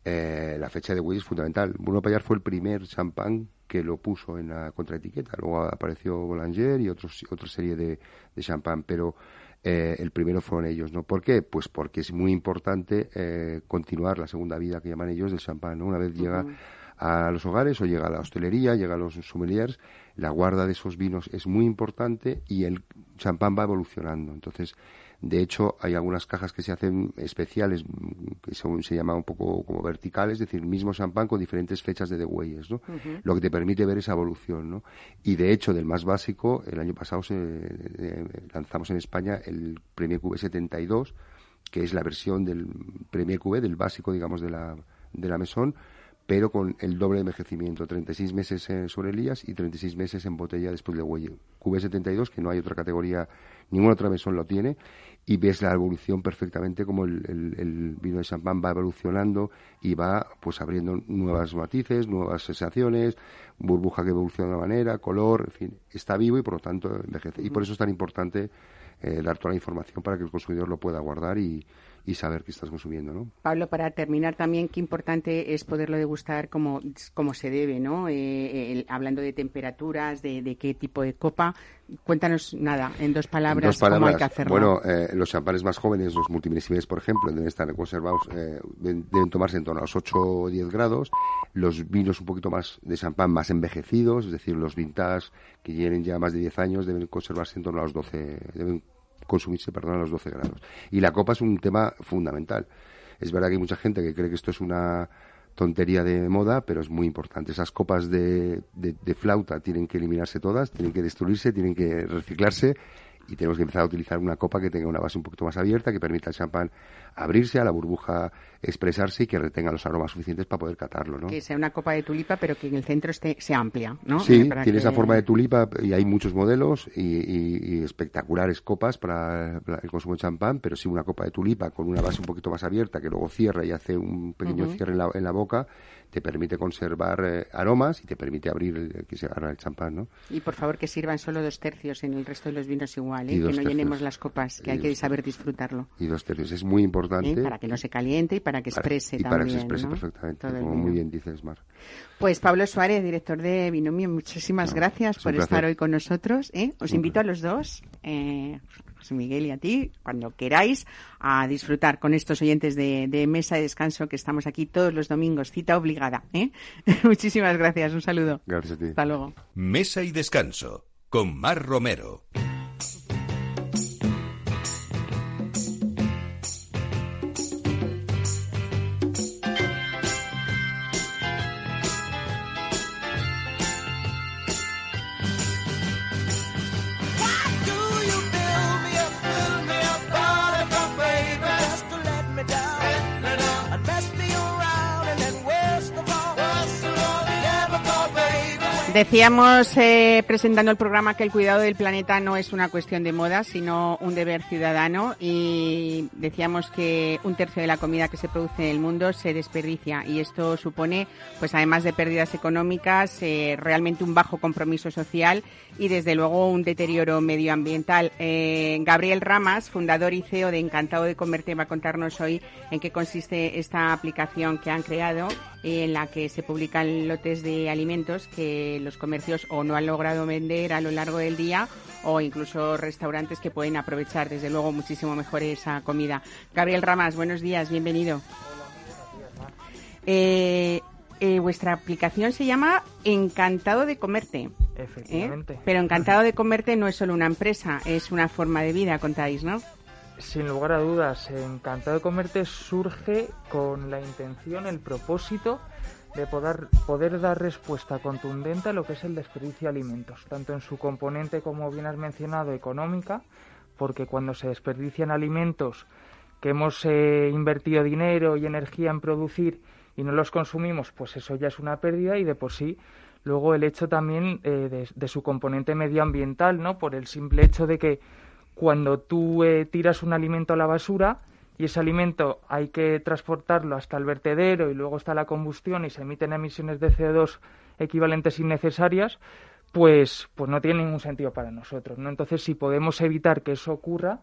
Speaker 5: la fecha de huella es fundamental. Bruno Payar fue el primer champán que lo puso en la contraetiqueta. Luego apareció Boulanger y otros, otra serie de, de champán, pero eh, el primero fueron ellos, ¿no? ¿Por qué? Pues porque es muy importante eh, continuar la segunda vida que llaman ellos del champán, ¿no? Una vez llega a los hogares o llega a la hostelería, llega a los sommeliers, la guarda de esos vinos es muy importante y el champán va evolucionando. Entonces, de hecho, hay algunas cajas que se hacen especiales, que se, se llama un poco como verticales, es decir, mismo champán con diferentes fechas de degüelles, ¿no? Lo que te permite ver esa evolución, ¿no? Y de hecho, del más básico, el año pasado se, eh, lanzamos en España el Premier QV 72, que es la versión del Premier QV, del básico, digamos, de la, de la mesón, pero con el doble de envejecimiento, 36 meses en sobre Elías y 36 meses en botella después de huelle. QV72, que no hay otra categoría, ninguna otra mesón lo tiene, y ves la evolución perfectamente como el, vino de champán va evolucionando y va pues abriendo nuevas matices, nuevas sensaciones, burbuja que evoluciona de una manera, color, en fin, está vivo y por lo tanto envejece. Y por eso es tan importante eh, dar toda la información para que el consumidor lo pueda guardar y, y saber qué estás consumiendo, ¿no?
Speaker 2: Pablo, para terminar también, qué importante es poderlo degustar como, como se debe, ¿no? Eh, hablando de temperaturas, de, qué tipo de copa. Cuéntanos nada, en dos palabras, cómo hay que hacerlo.
Speaker 5: Bueno, eh, los champanes más jóvenes, los multimilisimes, por ejemplo, deben estar conservados, eh, deben tomarse en torno a los 8 o 10 grados. Los vinos un poquito más de champán más envejecidos, es decir, los vintage que tienen ya más de 10 años, deben conservarse en torno a los 12, deben consumirse, perdón, a los 12 grados. Y la copa es un tema fundamental. Es verdad que hay mucha gente que cree que esto es una tontería de moda, pero es muy importante. Esas copas de, de flauta tienen que eliminarse todas, tienen que destruirse, tienen que reciclarse y tenemos que empezar a utilizar una copa que tenga una base un poquito más abierta, que permita al champán abrirse, a la burbuja expresarse y que retenga los aromas suficientes para poder catarlo, ¿no?
Speaker 2: Que sea una copa de tulipa, pero que en el centro esté, sea amplia, ¿no?
Speaker 5: Sí, eh, tiene esa forma de tulipa y hay muchos modelos y, espectaculares copas para, el consumo de champán, pero sí una copa de tulipa con una base un poquito más abierta que luego cierra y hace un pequeño cierre en la, en la boca te permite conservar eh, aromas y te permite abrir el, que se agarra el champán, ¿no?
Speaker 2: Y por favor que sirvan solo dos tercios en el resto de los vinos igual, ¿eh? que no llenemos las copas, que hay que saber disfrutarlo.
Speaker 5: Y dos tercios, es muy importante. ¿Eh?
Speaker 2: Para que no se caliente y para que exprese también. Y para que se exprese
Speaker 5: perfectamente, como muy bien dices, Mar.
Speaker 2: Pues Pablo Suárez, director de Binomio, muchísimas gracias por estar hoy con nosotros. Os invito a los dos, José Miguel y a ti, cuando queráis, a disfrutar con estos oyentes de, Mesa de Descanso que estamos aquí todos los domingos, cita obligada. ¿eh? *laughs* Muchísimas gracias, un saludo.
Speaker 5: Gracias a ti.
Speaker 2: Hasta luego.
Speaker 1: Mesa y Descanso con Mar Romero.
Speaker 2: Decíamos eh, presentando el programa que el cuidado del planeta no es una cuestión de moda, sino un deber ciudadano y decíamos que un tercio de la comida que se produce en el mundo se desperdicia y esto supone, pues además de pérdidas económicas, eh, realmente un bajo compromiso social y desde luego un deterioro medioambiental. Eh, Gabriel Ramas, fundador y CEO de Encantado de Comerte, va a contarnos hoy en qué consiste esta aplicación que han creado en la que se publican lotes de alimentos que los comercios o no han logrado vender a lo largo del día o incluso restaurantes que pueden aprovechar desde luego muchísimo mejor esa comida. Gabriel Ramas, buenos días, bienvenido. Eh, eh, vuestra aplicación se llama Encantado de Comerte.
Speaker 6: Efectivamente.
Speaker 2: Pero Encantado de Comerte no es solo una empresa, es una forma de vida, contáis, ¿no?
Speaker 6: Sin lugar a dudas, Encantado de Comerte surge con la intención, el propósito de poder, poder dar respuesta contundente a lo que es el desperdicio de alimentos, tanto en su componente, como bien has mencionado, económica, porque cuando se desperdician alimentos que hemos eh, invertido dinero y energía en producir y no los consumimos, pues eso ya es una pérdida y de por sí luego el hecho también eh, de, de, su componente medioambiental, ¿no? Por el simple hecho de que cuando tú eh, tiras un alimento a la basura y ese alimento hay que transportarlo hasta el vertedero y luego está la combustión y se emiten emisiones de CO2 equivalentes innecesarias, pues, pues no tiene ningún sentido para nosotros. ¿no? Entonces, si podemos evitar que eso ocurra,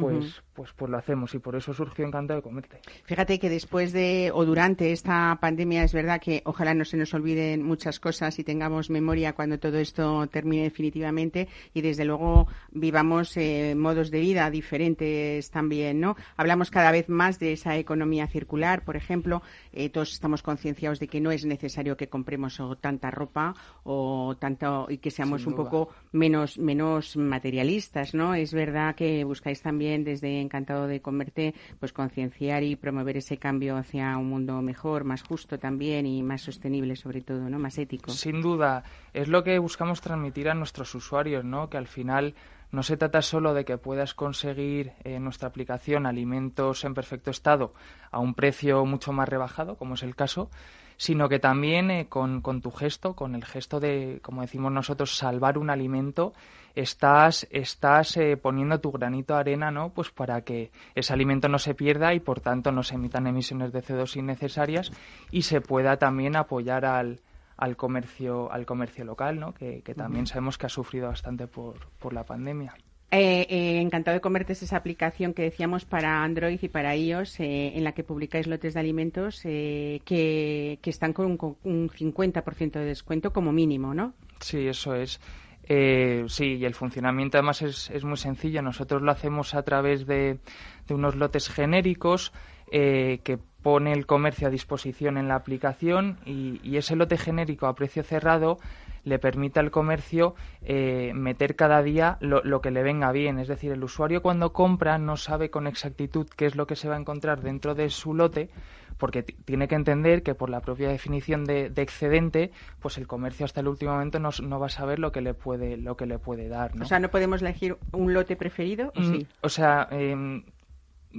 Speaker 6: pues, pues, pues lo hacemos y por eso surgió Encantado de Comerte.
Speaker 2: Fíjate que después de o durante esta pandemia es verdad que ojalá no se nos olviden muchas cosas y tengamos memoria cuando todo esto termine definitivamente y desde luego vivamos eh, modos de vida diferentes también, ¿no? Hablamos cada vez más de esa economía circular, por ejemplo, eh, todos estamos concienciados de que no es necesario que compremos tanta ropa o tanto y que seamos un poco menos menos materialistas, ¿no? Es verdad que buscáis también desde Encantado de Comerte pues concienciar y promover ese cambio hacia un mundo mejor, más justo también y más sostenible sobre todo, ¿no? Más ético.
Speaker 6: Sin duda, es lo que buscamos transmitir a nuestros usuarios, ¿no? Que al final no se trata solo de que puedas conseguir en nuestra aplicación alimentos en perfecto estado a un precio mucho más rebajado, como es el caso, sino que también eh, con, tu gesto, con el gesto de, como decimos nosotros, salvar un alimento, estás, estás eh, poniendo tu granito de arena, ¿no? Pues para que ese alimento no se pierda y por tanto no se emitan emisiones de CO2 innecesarias y se pueda también apoyar al, al comercio al comercio local, ¿no? que, también sabemos que ha sufrido bastante por, por la pandemia.
Speaker 2: Eh, eh, encantado de comerte esa aplicación que decíamos para Android y para iOS, eh, en la que publicáis lotes de alimentos que, que, están con un, un 50% de descuento como mínimo, ¿no?
Speaker 6: Sí, eso es. sí, y el funcionamiento además es, muy sencillo. Nosotros lo hacemos a través de, unos lotes genéricos que pone el comercio a disposición en la aplicación y, y ese lote genérico a precio cerrado le permite al comercio eh, meter cada día lo, que le venga bien. Es decir, el usuario cuando compra no sabe con exactitud qué es lo que se va a encontrar dentro de su lote porque tiene que entender que por la propia definición de, excedente, pues el comercio hasta el último momento no, no, va a saber lo que le puede lo que le puede dar.
Speaker 2: O sea, no podemos elegir un lote preferido, ¿o mm, sí?
Speaker 6: O sea, eh,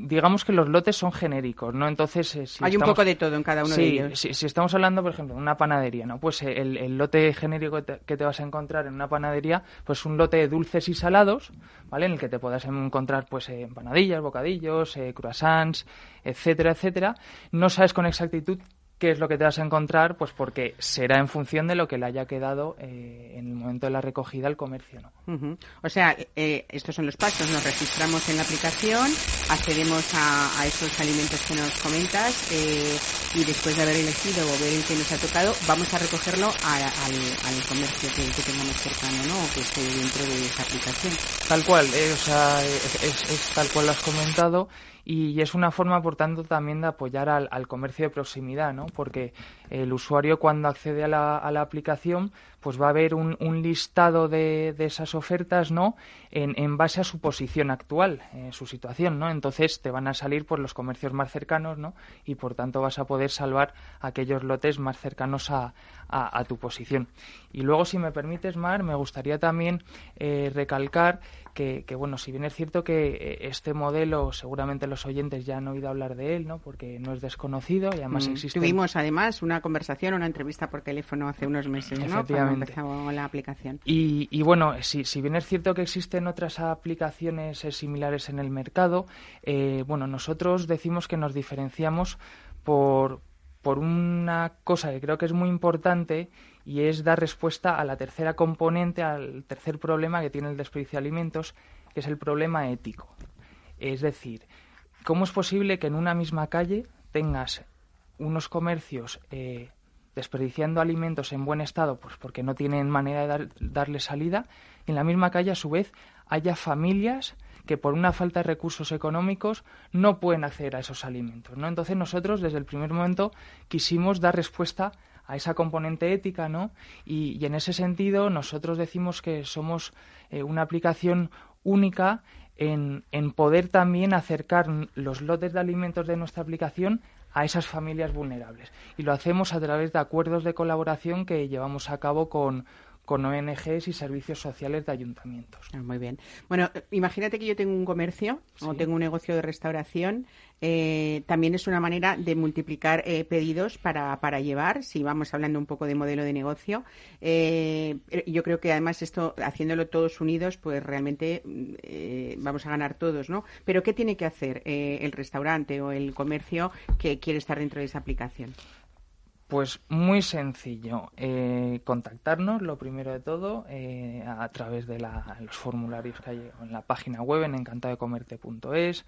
Speaker 6: digamos que los lotes son genéricos, ¿no? Entonces,
Speaker 2: eh, hay un poco de todo en cada uno de ellos.
Speaker 6: Si, si, estamos hablando, por ejemplo, de una panadería, ¿no? Pues eh, el, lote genérico que te, vas a encontrar en una panadería, pues un lote de dulces y salados, ¿vale? En el que te puedas encontrar, pues, eh, empanadillas, bocadillos, croissants, etcétera, etcétera. No sabes con exactitud qué es lo que te vas a encontrar, pues porque será en función de lo que le haya quedado eh, en el momento de la recogida al comercio. ¿no?
Speaker 2: O sea, eh, estos son los pasos. Nos registramos en la aplicación, accedemos a, esos alimentos que nos comentas eh, y después de haber elegido o ver el que nos ha tocado, vamos a recogerlo al, comercio que, tengamos cercano ¿no? o que esté dentro de esa aplicación.
Speaker 6: Tal cual, o sea, es tal cual lo has comentado y es una forma, por tanto, también de apoyar al, comercio de proximidad, ¿no? Porque el usuario cuando accede a la, a la aplicación, pues va a ver un, un listado de, de, esas ofertas, ¿no? En, en, base a su posición actual, eh, su situación, ¿no? Entonces te van a salir pues los comercios más cercanos, ¿no? Y por tanto vas a poder salvar aquellos lotes más cercanos a, a, tu posición. Y luego, si me permites, Mar, me gustaría también eh, recalcar que, bueno, si bien es cierto que eh, este modelo, seguramente los oyentes ya han oído hablar de él, ¿no? Porque no es desconocido y además mm, existe.
Speaker 2: Tuvimos además una conversación, una entrevista por teléfono hace unos meses, ¿no? Cuando empezó la aplicación.
Speaker 6: Y, y bueno, si, si, bien es cierto que existen otras aplicaciones eh, similares en el mercado, eh, bueno, nosotros decimos que nos diferenciamos por, por una cosa que creo que es muy importante y es dar respuesta a la tercera componente, al tercer problema que tiene el desperdicio de alimentos, que es el problema ético. Es decir, ¿cómo es posible que en una misma calle tengas unos comercios eh, desperdiciando alimentos en buen estado, pues porque no tienen manera de darle salida, y en la misma calle a su vez haya familias que por una falta de recursos económicos no pueden acceder a esos alimentos. ¿no? Entonces nosotros desde el primer momento quisimos dar respuesta a esa componente ética, ¿no? Y, en ese sentido nosotros decimos que somos eh, una aplicación única en, en, poder también acercar los lotes de alimentos de nuestra aplicación a esas familias vulnerables. Y lo hacemos a través de acuerdos de colaboración que llevamos a cabo con, con ONGs y servicios sociales de ayuntamientos.
Speaker 2: Ah, muy bien. Bueno, imagínate que yo tengo un comercio o tengo un negocio de restauración. Eh, también es una manera de multiplicar eh, pedidos para, para llevar, si vamos hablando un poco de modelo de negocio. Eh, yo creo que además esto, haciéndolo todos unidos, pues realmente vamos a ganar todos, ¿no? Pero ¿qué tiene que hacer el restaurante o el comercio que quiere estar dentro de esa aplicación?
Speaker 6: Pues muy sencillo. Eh, contactarnos, lo primero de todo, eh, a través de los formularios que hay en la página web en encantadecomerte.es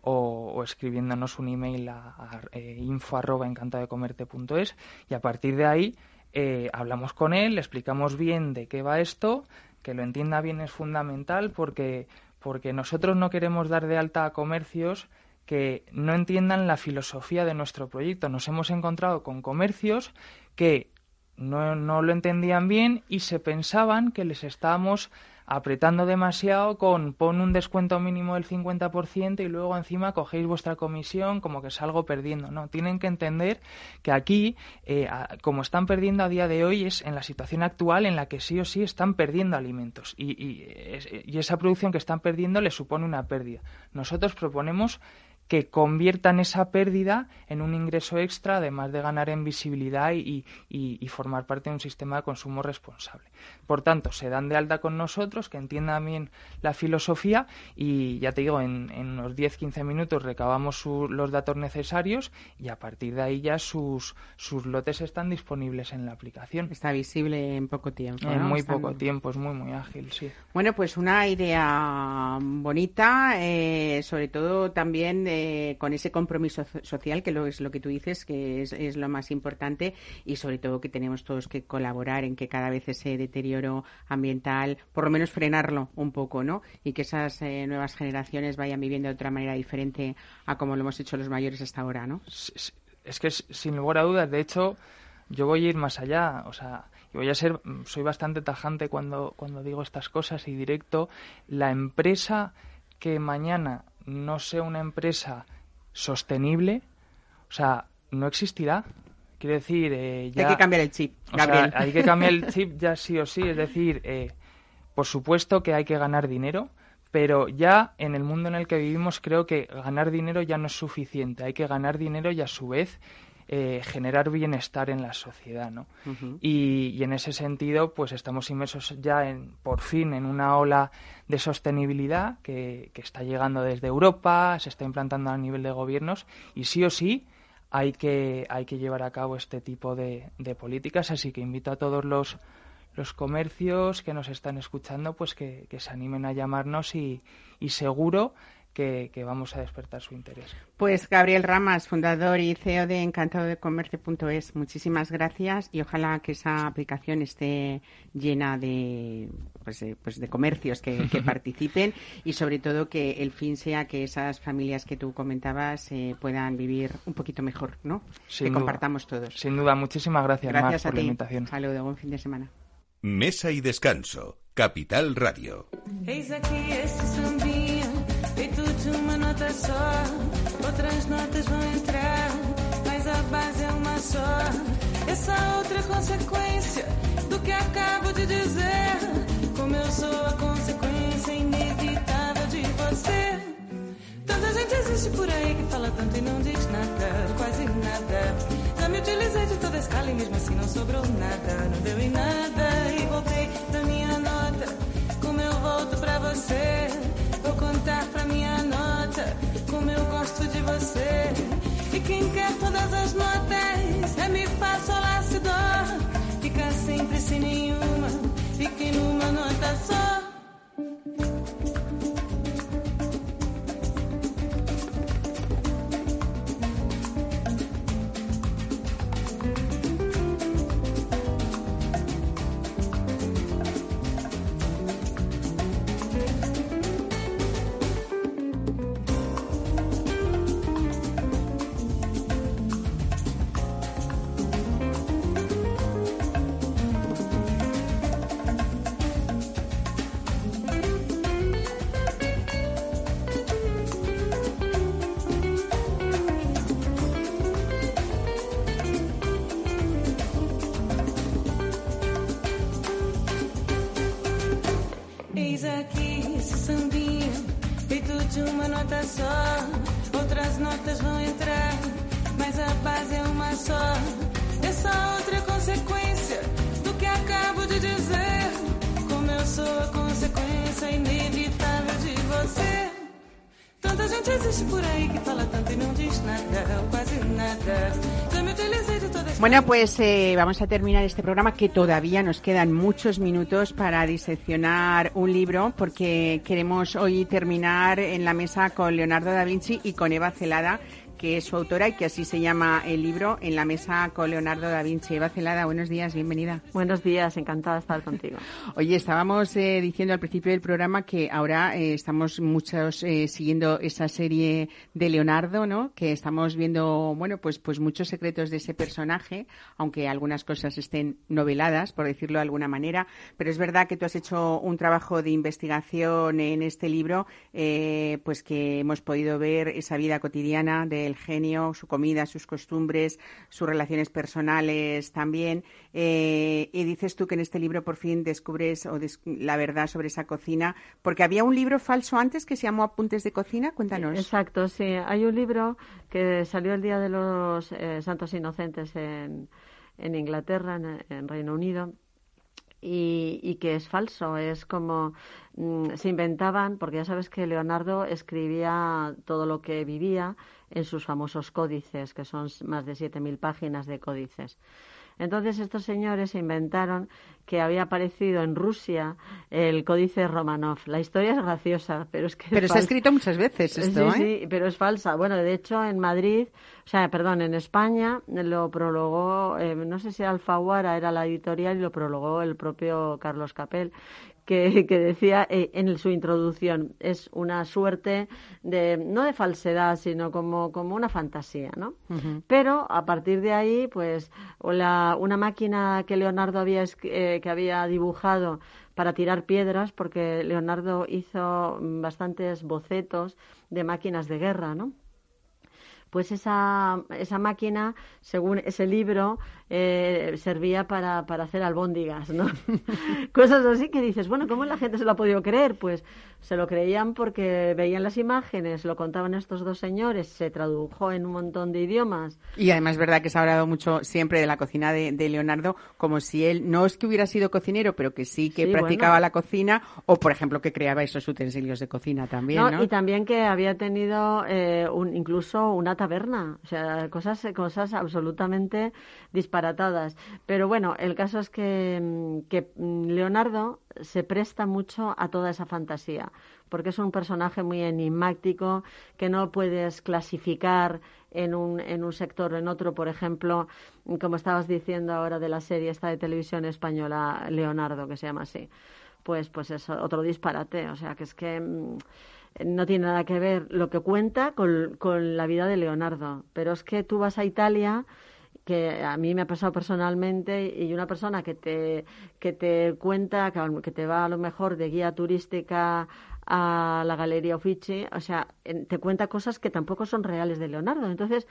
Speaker 6: o, escribiéndonos un email a, a eh, info@encantadecomerte.es y a partir de ahí eh, hablamos con él, le explicamos bien de qué va esto, que lo entienda bien es fundamental porque porque nosotros no queremos dar de alta a comercios que no entiendan la filosofía de nuestro proyecto. Nos hemos encontrado con comercios que no, no lo entendían bien y se pensaban que les estábamos apretando demasiado con pon un descuento mínimo del 50% y luego encima cogéis vuestra comisión como que salgo perdiendo. No, tienen que entender que aquí, eh, como están perdiendo a día de hoy, es en la situación actual en la que sí o sí están perdiendo alimentos y, y, y esa producción que están perdiendo les supone una pérdida. Nosotros proponemos que conviertan esa pérdida en un ingreso extra, además de ganar en visibilidad y, y, y, formar parte de un sistema de consumo responsable. Por tanto, se dan de alta con nosotros, que entiendan bien la filosofía y ya te digo, en, en unos 10-15 minutos recabamos su, los datos necesarios y a partir de ahí ya sus, sus lotes están disponibles en la aplicación.
Speaker 2: Está visible en poco tiempo.
Speaker 6: En
Speaker 2: ¿no?
Speaker 6: muy
Speaker 2: Están...
Speaker 6: poco tiempo, es muy, muy ágil, sí.
Speaker 2: Bueno, pues una idea bonita, eh, sobre todo también con ese compromiso social, que lo, es lo que tú dices, que es, lo más importante, y sobre todo que tenemos todos que colaborar en que cada vez ese deterioro ambiental, por lo menos frenarlo un poco, ¿no? Y que esas eh, nuevas generaciones vayan viviendo de otra manera diferente a como lo hemos hecho los mayores hasta ahora, ¿no?
Speaker 6: Es que sin lugar a dudas, de hecho, yo voy a ir más allá, o sea, voy a ser, soy bastante tajante cuando, cuando digo estas cosas y directo, la empresa que mañana no sea una empresa sostenible, o sea, no existirá. Quiero decir, eh, ya...
Speaker 2: Hay que cambiar el chip, Gabriel.
Speaker 6: O sea, hay que cambiar el chip ya sí o sí. Es decir, eh, por supuesto que hay que ganar dinero, pero ya en el mundo en el que vivimos creo que ganar dinero ya no es suficiente. Hay que ganar dinero y a su vez eh, generar bienestar en la sociedad, ¿no? Uh -huh. y, y, en ese sentido, pues estamos inmersos ya en, por fin, en una ola de sostenibilidad que, que, está llegando desde Europa, se está implantando a nivel de gobiernos y sí o sí hay que, hay que llevar a cabo este tipo de, de políticas, así que invito a todos los los comercios que nos están escuchando, pues que, que se animen a llamarnos y, y seguro que, que, vamos a despertar su interés.
Speaker 2: Pues Gabriel Ramas, fundador y CEO de encantadodecomercio.es, muchísimas gracias y ojalá que esa aplicación esté llena de, pues, de, pues de comercios que, que *laughs* participen y sobre todo que el fin sea que esas familias que tú comentabas eh, puedan vivir un poquito mejor, ¿no?
Speaker 6: Sin
Speaker 2: que
Speaker 6: duda.
Speaker 2: compartamos todos.
Speaker 6: Sin duda, muchísimas gracias,
Speaker 2: gracias
Speaker 6: Mar, por
Speaker 2: a ti.
Speaker 6: la invitación.
Speaker 2: Saludos, buen fin de semana.
Speaker 1: Mesa y descanso, Capital Radio.
Speaker 7: Feito de uma nota só. Outras notas vão entrar, mas a base é uma só. Essa outra consequência do que acabo de dizer. Como eu sou a consequência inevitável de você. Tanta gente existe por aí que fala tanto e não diz nada, quase nada. Já me utilizei de toda a escala e mesmo assim não sobrou nada, não deu em nada. E voltei da minha nota, como eu volto pra você. Você. E quem quer todas as notas, é mi, fá, sol, lá, dó. Fica sempre sem nenhuma, fique numa nota só.
Speaker 2: Bueno, pues eh, vamos a terminar este programa que todavía nos quedan muchos minutos para diseccionar un libro porque queremos hoy terminar en la mesa con Leonardo da Vinci y con Eva Celada que es su autora y que así se llama el libro, En la mesa con Leonardo da Vinci. Eva Celada, buenos días, bienvenida.
Speaker 8: Buenos días, encantada de estar contigo. *laughs*
Speaker 2: Oye, estábamos eh, diciendo al principio del programa que ahora eh, estamos muchos eh, siguiendo esa serie de Leonardo, ¿no? Que estamos viendo, bueno, pues, pues muchos secretos de ese personaje, aunque algunas cosas estén noveladas, por decirlo de alguna manera. Pero es verdad que tú has hecho un trabajo de investigación en este libro, pues que hemos podido ver esa vida cotidiana del genio, su comida, sus costumbres, sus relaciones personales también. Eh, y dices tú que en este libro por fin descubres la verdad sobre esa cocina, porque había un libro falso antes que se llamó Apuntes de Cocina. Cuéntanos.
Speaker 8: Exacto, sí. Hay un libro que salió el Día de los eh, Santos Inocentes en, en Inglaterra, en, Reino Unido. Y, que es falso. Es como mm, se inventaban, porque ya sabes que Leonardo escribía todo lo que vivía en sus famosos códices, que son más de 7.000 páginas de códices. Entonces estos señores se inventaron que había aparecido en Rusia el códice Romanov. La historia es graciosa, pero es que...
Speaker 2: Pero se ha escrito muchas veces esto,
Speaker 8: sí, ¿eh? Sí, pero es falsa. Bueno, de hecho en Madrid, o sea, perdón, en España lo prologó, eh, no sé si Alfaguara era la editorial y lo prologó el propio Carlos Capel, *laughs* que, decía eh, en su introducción. Es una suerte de, no de falsedad, sino como, como una fantasía, ¿no? Pero a partir de ahí, pues, la, una máquina que Leonardo había, eh, que había dibujado para tirar piedras, porque Leonardo hizo bastantes bocetos de máquinas de guerra, ¿no? Pues esa, esa máquina, según ese libro, eh, servía para, para hacer albóndigas, ¿no? *laughs* Cosas así que dices, bueno, ¿cómo la gente se lo ha podido creer? Pues se lo creían porque veían las imágenes, lo contaban estos dos señores, se tradujo en un montón de idiomas.
Speaker 2: Y además es verdad que se ha hablado mucho siempre de la cocina de, Leonardo, como si él no es que hubiera sido cocinero, pero que sí que practicaba la cocina, o por ejemplo que creaba esos utensilios de cocina también, ¿no?
Speaker 8: Y también que había tenido eh, un, incluso una taberna, o sea, cosas, cosas absolutamente disparadas pero bueno, el caso es que, mm, mm, Leonardo se presta mucho a toda esa fantasía, porque es un personaje muy enigmático que no puedes clasificar en un, en un sector o en otro. Por ejemplo, como estabas diciendo ahora de la serie esta de televisión española, Leonardo, que se llama así. Pues, pues es otro disparate. O sea, que es que mm, no tiene nada que ver lo que cuenta con, con la vida de Leonardo. Pero es que tú vas a Italia que a mí me ha pasado personalmente y una persona que te, que te cuenta, que, te va a lo mejor de guía turística a la Galería Uffizi, o sea, te cuenta cosas que tampoco son reales de Leonardo. Entonces,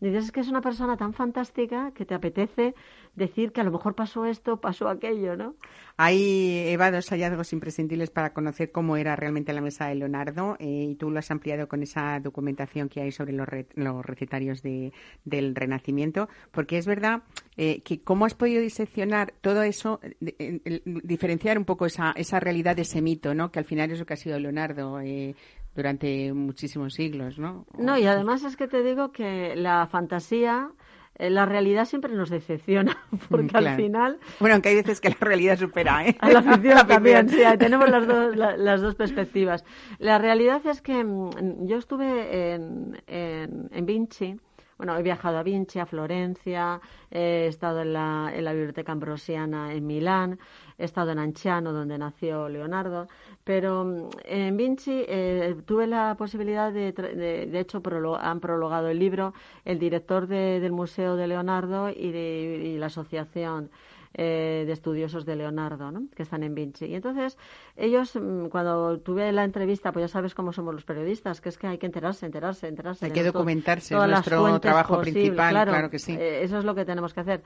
Speaker 8: dices que es una persona tan fantástica que te apetece decir que a lo mejor pasó esto, pasó aquello, ¿no?
Speaker 2: Hay, Eva, dos hallazgos imprescindibles para conocer cómo era realmente la mesa de Leonardo eh, y tú lo has ampliado con esa documentación que hay sobre los, los recetarios de, del Renacimiento, porque es verdad eh, que cómo has podido diseccionar todo eso, diferenciar un poco esa, esa realidad de ese mito, ¿no? Que al final es lo que ha sido Leonardo. Eh, durante muchísimos siglos, ¿no?
Speaker 8: No, y además es que te digo que la fantasía la realidad siempre nos decepciona, *laughs* porque al final...
Speaker 2: Bueno, aunque hay veces que la realidad supera, ¿eh?
Speaker 8: A la ficción *laughs* también, sí, tenemos las dos, las dos perspectivas. La realidad es que mm, yo estuve en, en, en Vinci, bueno, he viajado a Vinci, a Florencia, he estado en la, Biblioteca Ambrosiana en Milán, he estado en Anciano, donde nació Leonardo, pero mm, en Vinci eh, tuve la posibilidad de, de, hecho, han prologado el libro el director del Museo de Leonardo y, de, y la asociación eh, de estudiosos de Leonardo, ¿no? que están en Vinci. Y entonces, ellos, mm, cuando tuve la entrevista, pues ya sabes cómo somos los periodistas, que es que hay que enterarse, enterarse, enterarse.
Speaker 2: Hay que documentarse, es nuestro trabajo principal, claro, que sí.
Speaker 8: Eh, eso es lo que tenemos que hacer.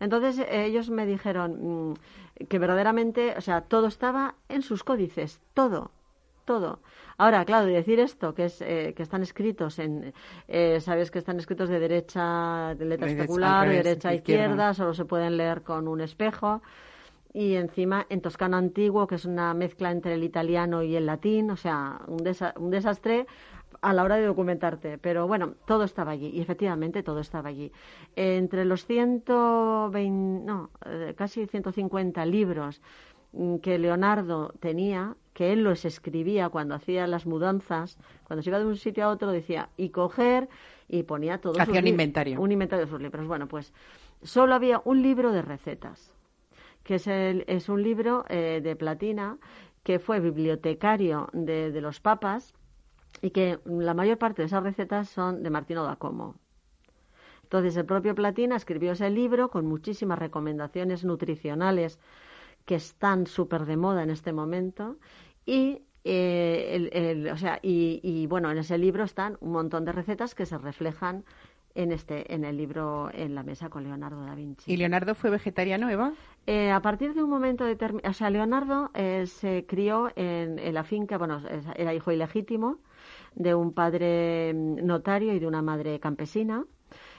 Speaker 8: Entonces, ellos me dijeron mm, que verdaderamente, o sea, todo estaba en sus códices, todo, todo. Ahora, claro, decir esto, que es eh, que están escritos en, eh, sabes que están escritos de derecha, de letra especular, de derecha a izquierda, solo se pueden leer con un espejo. Y encima en toscano antiguo, que es una mezcla entre el italiano y el latín, o sea, un, un desastre a la hora de documentarte. Pero bueno, todo estaba allí y efectivamente todo estaba allí. Entre los 120, no, eh, casi 150 libros mm, que Leonardo tenía, que él los escribía cuando hacía las mudanzas, cuando se iba de un sitio a otro decía, y coger, y ponía todo.
Speaker 2: Hacía un inventario.
Speaker 8: Un inventario de sus libros. Bueno, pues solo había un libro de recetas, que es, el, es un libro eh, de platina que fue bibliotecario de, de los papas y que la mayor parte de esas recetas son de Martino da Como. Entonces, el propio Platina escribió ese libro con muchísimas recomendaciones nutricionales que están súper de moda en este momento y eh, el- el- o sea, y, y, bueno, en ese libro están un montón de recetas que se reflejan en este, en el libro En la mesa con Leonardo da Vinci.
Speaker 2: ¿Y Leonardo fue vegetariano, Eva?
Speaker 8: Eh, a partir de un momento determinado, o sea, Leonardo eh, se crió en, en la finca, bueno, era hijo ilegítimo de un padre mm, notario y de una madre campesina,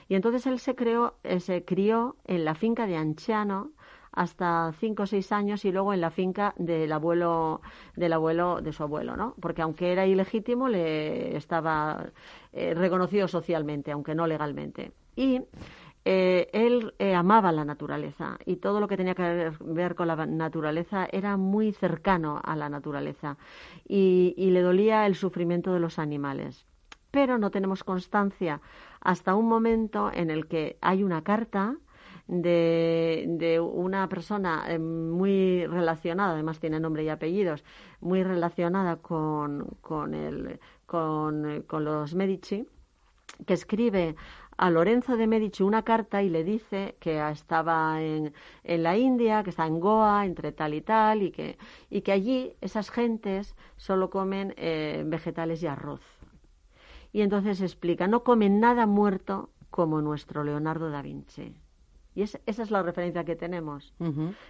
Speaker 8: y entonces él se, creó, eh, se crió en la finca de Anciano hasta cinco o seis años y luego en la finca del abuelo del abuelo de su abuelo, ¿no? Porque aunque era ilegítimo le estaba eh, reconocido socialmente, aunque no legalmente. Y eh, él eh, amaba la naturaleza y todo lo que tenía que ver, con la naturaleza era muy cercano a la naturaleza y, y le dolía el sufrimiento de los animales. Pero no tenemos constancia hasta un momento en el que hay una carta de, una persona eh, muy relacionada, además tiene nombre y apellidos, muy relacionada con, con, el, con, eh, con los Medici, que escribe a Lorenzo de Medici una carta y le dice que estaba en, en la India, que está en Goa, entre tal y tal, y que, y que allí esas gentes solo comen eh, vegetales y arroz. Y entonces explica, no comen nada muerto como nuestro Leonardo da Vinci. Y es- esa es la referencia que tenemos.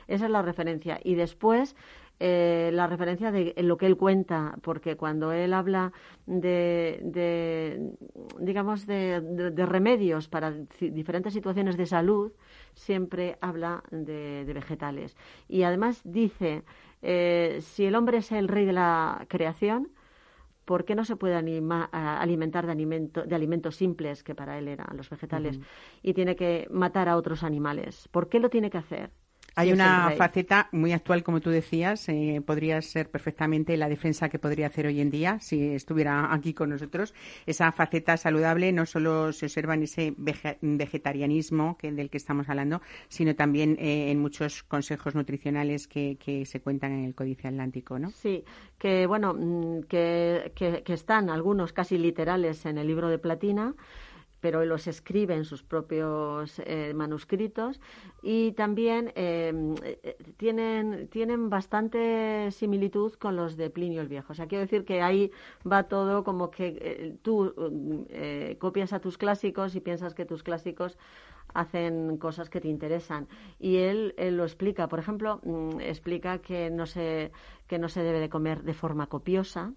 Speaker 8: Esa es la referencia. Y después, eh, la referencia de lo que él cuenta, porque cuando él habla de, de, digamos, de, de- de remedios para diferentes situaciones de salud, siempre habla de, de vegetales. Y además dice, eh, si el hombre es el rey de la creación, ¿por qué no se puede anima- alimentar de, alimento- de alimentos simples, que para él eran los vegetales, y tiene que matar a otros animales? ¿Por qué lo tiene que hacer?
Speaker 2: Hay una faceta muy actual, como tú decías, eh, podría ser perfectamente la defensa que podría hacer hoy en día si estuviera aquí con nosotros. Esa faceta saludable no solo se observa en ese vege- vegetarianismo que, del que estamos hablando, sino también eh, en muchos consejos nutricionales que, que se cuentan en el Códice Atlántico, ¿no?
Speaker 8: Sí, que bueno, mm, que, que- que están algunos casi literales en el libro de Platina, pero los escribe en sus propios eh, manuscritos y también eh, eh, tienen, tienen bastante similitud con los de Plinio el Viejo. O sea, quiero decir que ahí va todo como que eh, tú eh, copias a tus clásicos y piensas que tus clásicos hacen cosas que te interesan. Y él, él lo explica. Por ejemplo, mm, explica que no, se, que no se debe de comer de forma copiosa,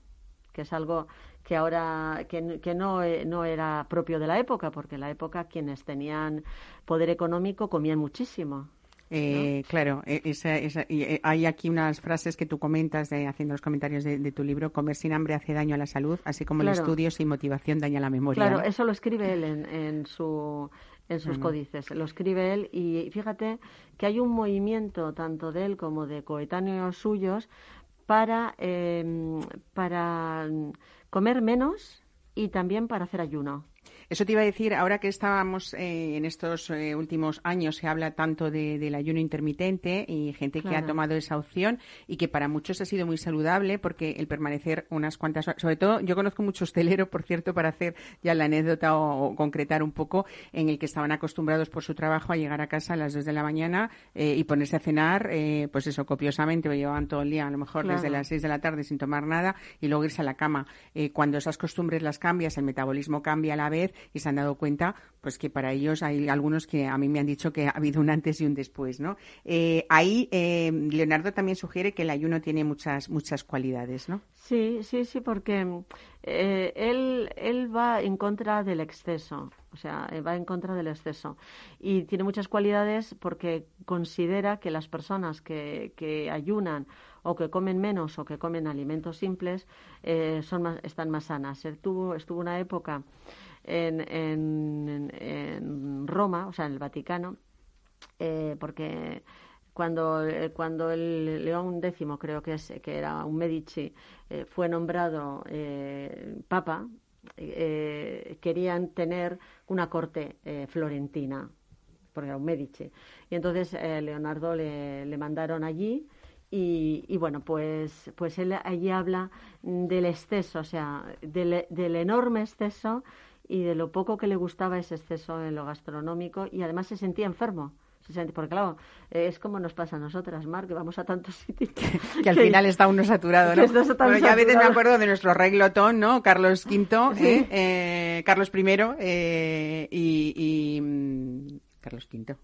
Speaker 8: que es algo que ahora que, que no, eh, no era propio de la época, porque en la época quienes tenían poder económico comían muchísimo.
Speaker 2: Eh, Claro, eh, esa- esa- y, eh, hay aquí unas frases que tú comentas de- haciendo los comentarios de, de tu libro. Comer sin hambre hace daño a la salud, así como el
Speaker 8: Claro.
Speaker 2: estudio sin motivación daña la memoria.
Speaker 8: Claro,
Speaker 2: ¿no?
Speaker 8: eso lo escribe él en, en, su, en sus códices. Lo escribe él y fíjate que hay un movimiento tanto de él como de coetáneos suyos para, eh, para comer menos y también para hacer ayuno.
Speaker 2: Eso te iba a decir, ahora que estábamos eh, en estos eh, últimos años, se habla tanto de- del ayuno intermitente y gente que ha tomado esa opción y que para muchos ha sido muy saludable porque el permanecer unas cuantas horas, sobre todo yo conozco mucho hostelero, por cierto, para hacer ya la anécdota o, o concretar un poco, en el que estaban acostumbrados por su trabajo a llegar a casa a las 2 de la mañana eh, y ponerse a cenar, eh, pues eso, copiosamente, o llevaban todo el día, a lo mejor desde las 6 de la tarde sin tomar nada y luego irse a la cama. Cuando esas costumbres las cambias, el metabolismo cambia a la vez y se han dado cuenta pues que para ellos hay algunos que a mí me han dicho que ha habido un antes y un después, ¿no? Eh, ahí eh, Leonardo también sugiere que el ayuno tiene muchas muchas cualidades, ¿no?
Speaker 8: Sí, sí, sí, porque eh, él, él va en contra del exceso. o sea, eh, va en contra del exceso. Y tiene muchas cualidades porque considera que las personas que, que ayunan o que comen menos o que comen alimentos simples eh, son más, están más sanas. Estuvo, estuvo una época en, en, en Roma, o sea, en el Vaticano, eh, porque cuando, eh, cuando el León X, creo que, es, que era un Medici, eh, fue nombrado eh, papa, querían tener una corte florentina, porque era un Medici. Y entonces Leonardo le, le, mandaron allí. Y, y, bueno, pues, pues él allí habla del exceso, o sea, del, del enorme exceso y de lo poco que le gustaba ese exceso en lo gastronómico y además se sentía enfermo porque claro, es como nos pasa a nosotras, Mar, que vamos a tantos *laughs* sitios.
Speaker 2: Que, al final está uno saturado, ¿no? *laughs* Bueno, ya a veces me acuerdo de nuestro rey glotón, ¿no? Carlos V, ¿eh? Eh, Carlos I eh, y, y mm, Carlos V.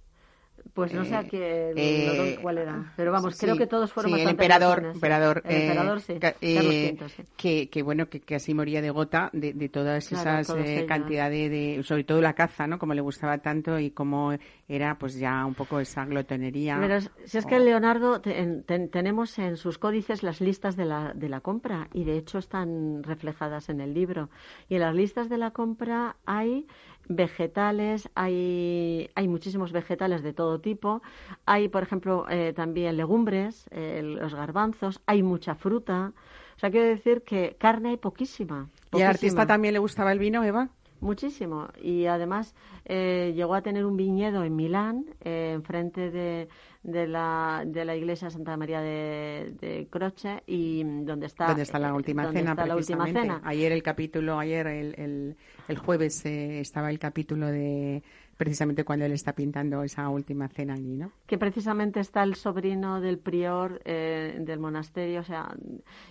Speaker 8: Pues no sé a qué, eh, cuál era. Pero vamos, creo que todos fueron
Speaker 2: sí, el emperador, emperador, el emperador, sí. Eh, que, que, bueno, que, que, así moría de gota de, de todas esas eh, cantidades de, sobre todo la caza, ¿no? Como le gustaba tanto y como era, pues ya un poco esa glotonería.
Speaker 8: Pero si es que Leonardo tenemos en sus códices las listas de la, de la compra y de hecho están reflejadas en el libro. Y en las listas de la compra hay vegetales, hay, hay muchísimos vegetales de todo tipo, hay, por ejemplo, eh, también legumbres, eh, los garbanzos, hay mucha fruta. O sea, quiero decir que carne hay poquísima.
Speaker 2: ¿Y al artista también le gustaba el vino, Eva?
Speaker 8: Muchísimo. Y además eh, llegó a tener un viñedo en Milán, enfrente de, de la, de la iglesia Santa María de, de Croce y donde está,
Speaker 2: ¿Dónde está la última cena la última cena. ayer el capítulo ayer el, el, el jueves eh, estaba el capítulo de precisamente cuando él está pintando esa última cena allí, ¿no?
Speaker 8: Que precisamente está el sobrino del prior eh, del monasterio, o sea,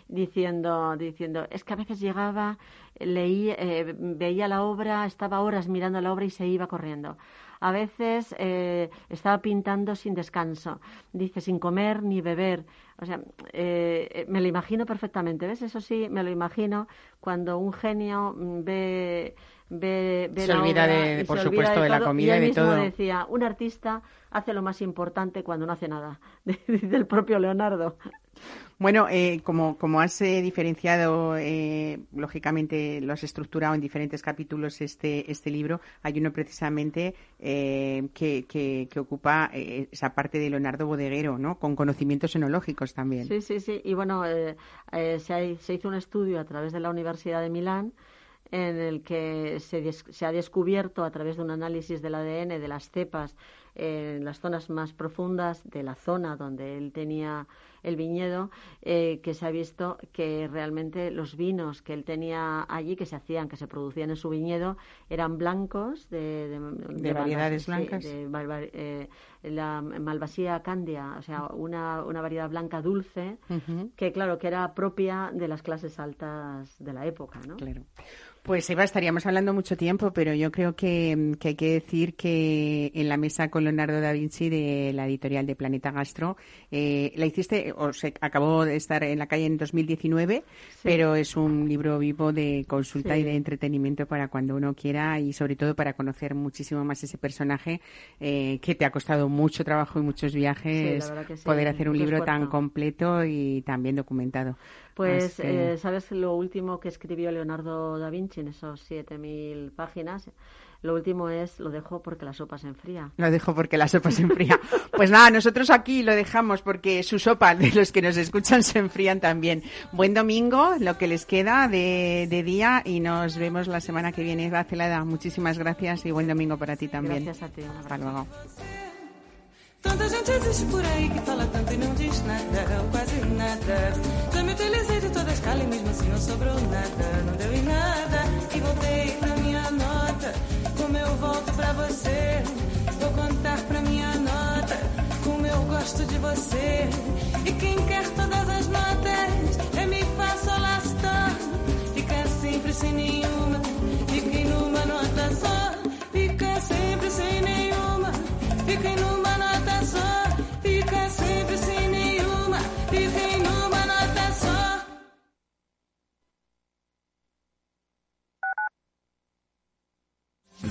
Speaker 8: diciendo, diciendo, es que a veces llegaba, leí, eh, veía la obra, estaba horas mirando la obra y se iba corriendo a veces eh, estaba pintando sin descanso, dice, sin comer ni beber. O sea, eh, me lo imagino perfectamente, ¿ves? Eso sí, me lo imagino cuando un genio ve... Ve,
Speaker 2: se olvida de, por supuesto, de, la comida y, de todo.
Speaker 8: decía, un artista hace lo más importante cuando no hace nada, *laughs* dice el propio Leonardo.
Speaker 2: Bueno, eh, como, como has eh, diferenciado, eh, lógicamente lo has estructurado en diferentes capítulos este, este libro, hay uno precisamente que, que, que, ocupa esa parte de Leonardo Bodeguero, ¿no? Con conocimientos enológicos también.
Speaker 8: Sí, sí, sí. Y bueno, se, se hizo un estudio a través de la Universidad de Milán en el que se, se, ha descubierto a través de un análisis del ADN de las cepas en las zonas más profundas de la zona donde él tenía el viñedo, eh, que se ha visto que realmente los vinos que él tenía allí, que se hacían, que se producían en su viñedo, eran blancos, de,
Speaker 2: de, variedades blancas.
Speaker 8: Eh, la Malvasía candia, o sea, una, una variedad blanca dulce, que claro, que era propia de las clases altas de la época, ¿no?
Speaker 2: Claro. Pues Eva, estaríamos hablando mucho tiempo, pero yo creo que, hay que decir que en la mesa con Leonardo da Vinci de la editorial de Planeta Gastro, eh, la hiciste, o se acabó de estar en la calle en 2019, pero es un libro vivo de consulta y de entretenimiento para cuando uno quiera y sobre todo para conocer muchísimo más ese personaje eh, que te ha costado mucho trabajo y muchos viajes poder hacer un libro tan completo y tan bien documentado.
Speaker 8: Pues, eh, ¿sabes lo último que escribió Leonardo da Vinci en esos 7.000 páginas? Lo último es, lo dejo porque la sopa se enfría.
Speaker 2: Lo dejo porque la sopa se enfría. *laughs* pues nada, nosotros aquí lo dejamos porque su sopa, de los que nos escuchan, se enfrían también. Buen domingo, lo que les queda de, de día y nos vemos la semana que viene. Celada, muchísimas gracias y buen domingo para ti también.
Speaker 8: Gracias a ti.
Speaker 2: Hasta luego.
Speaker 7: Tanta gente existe por aí que fala tanto e não diz nada, ou quase nada. Já me utilizei de toda a escala e mesmo assim não sobrou nada, não deu em nada. E voltei pra minha nota, como eu volto pra você. Vou contar pra minha nota, como eu gosto de você. E quem quer todas as notas, é mi, fa, sol, lá, si, Fica sempre sem nenhuma, fiquem numa nota só. Fica sempre sem nenhuma, fiquem numa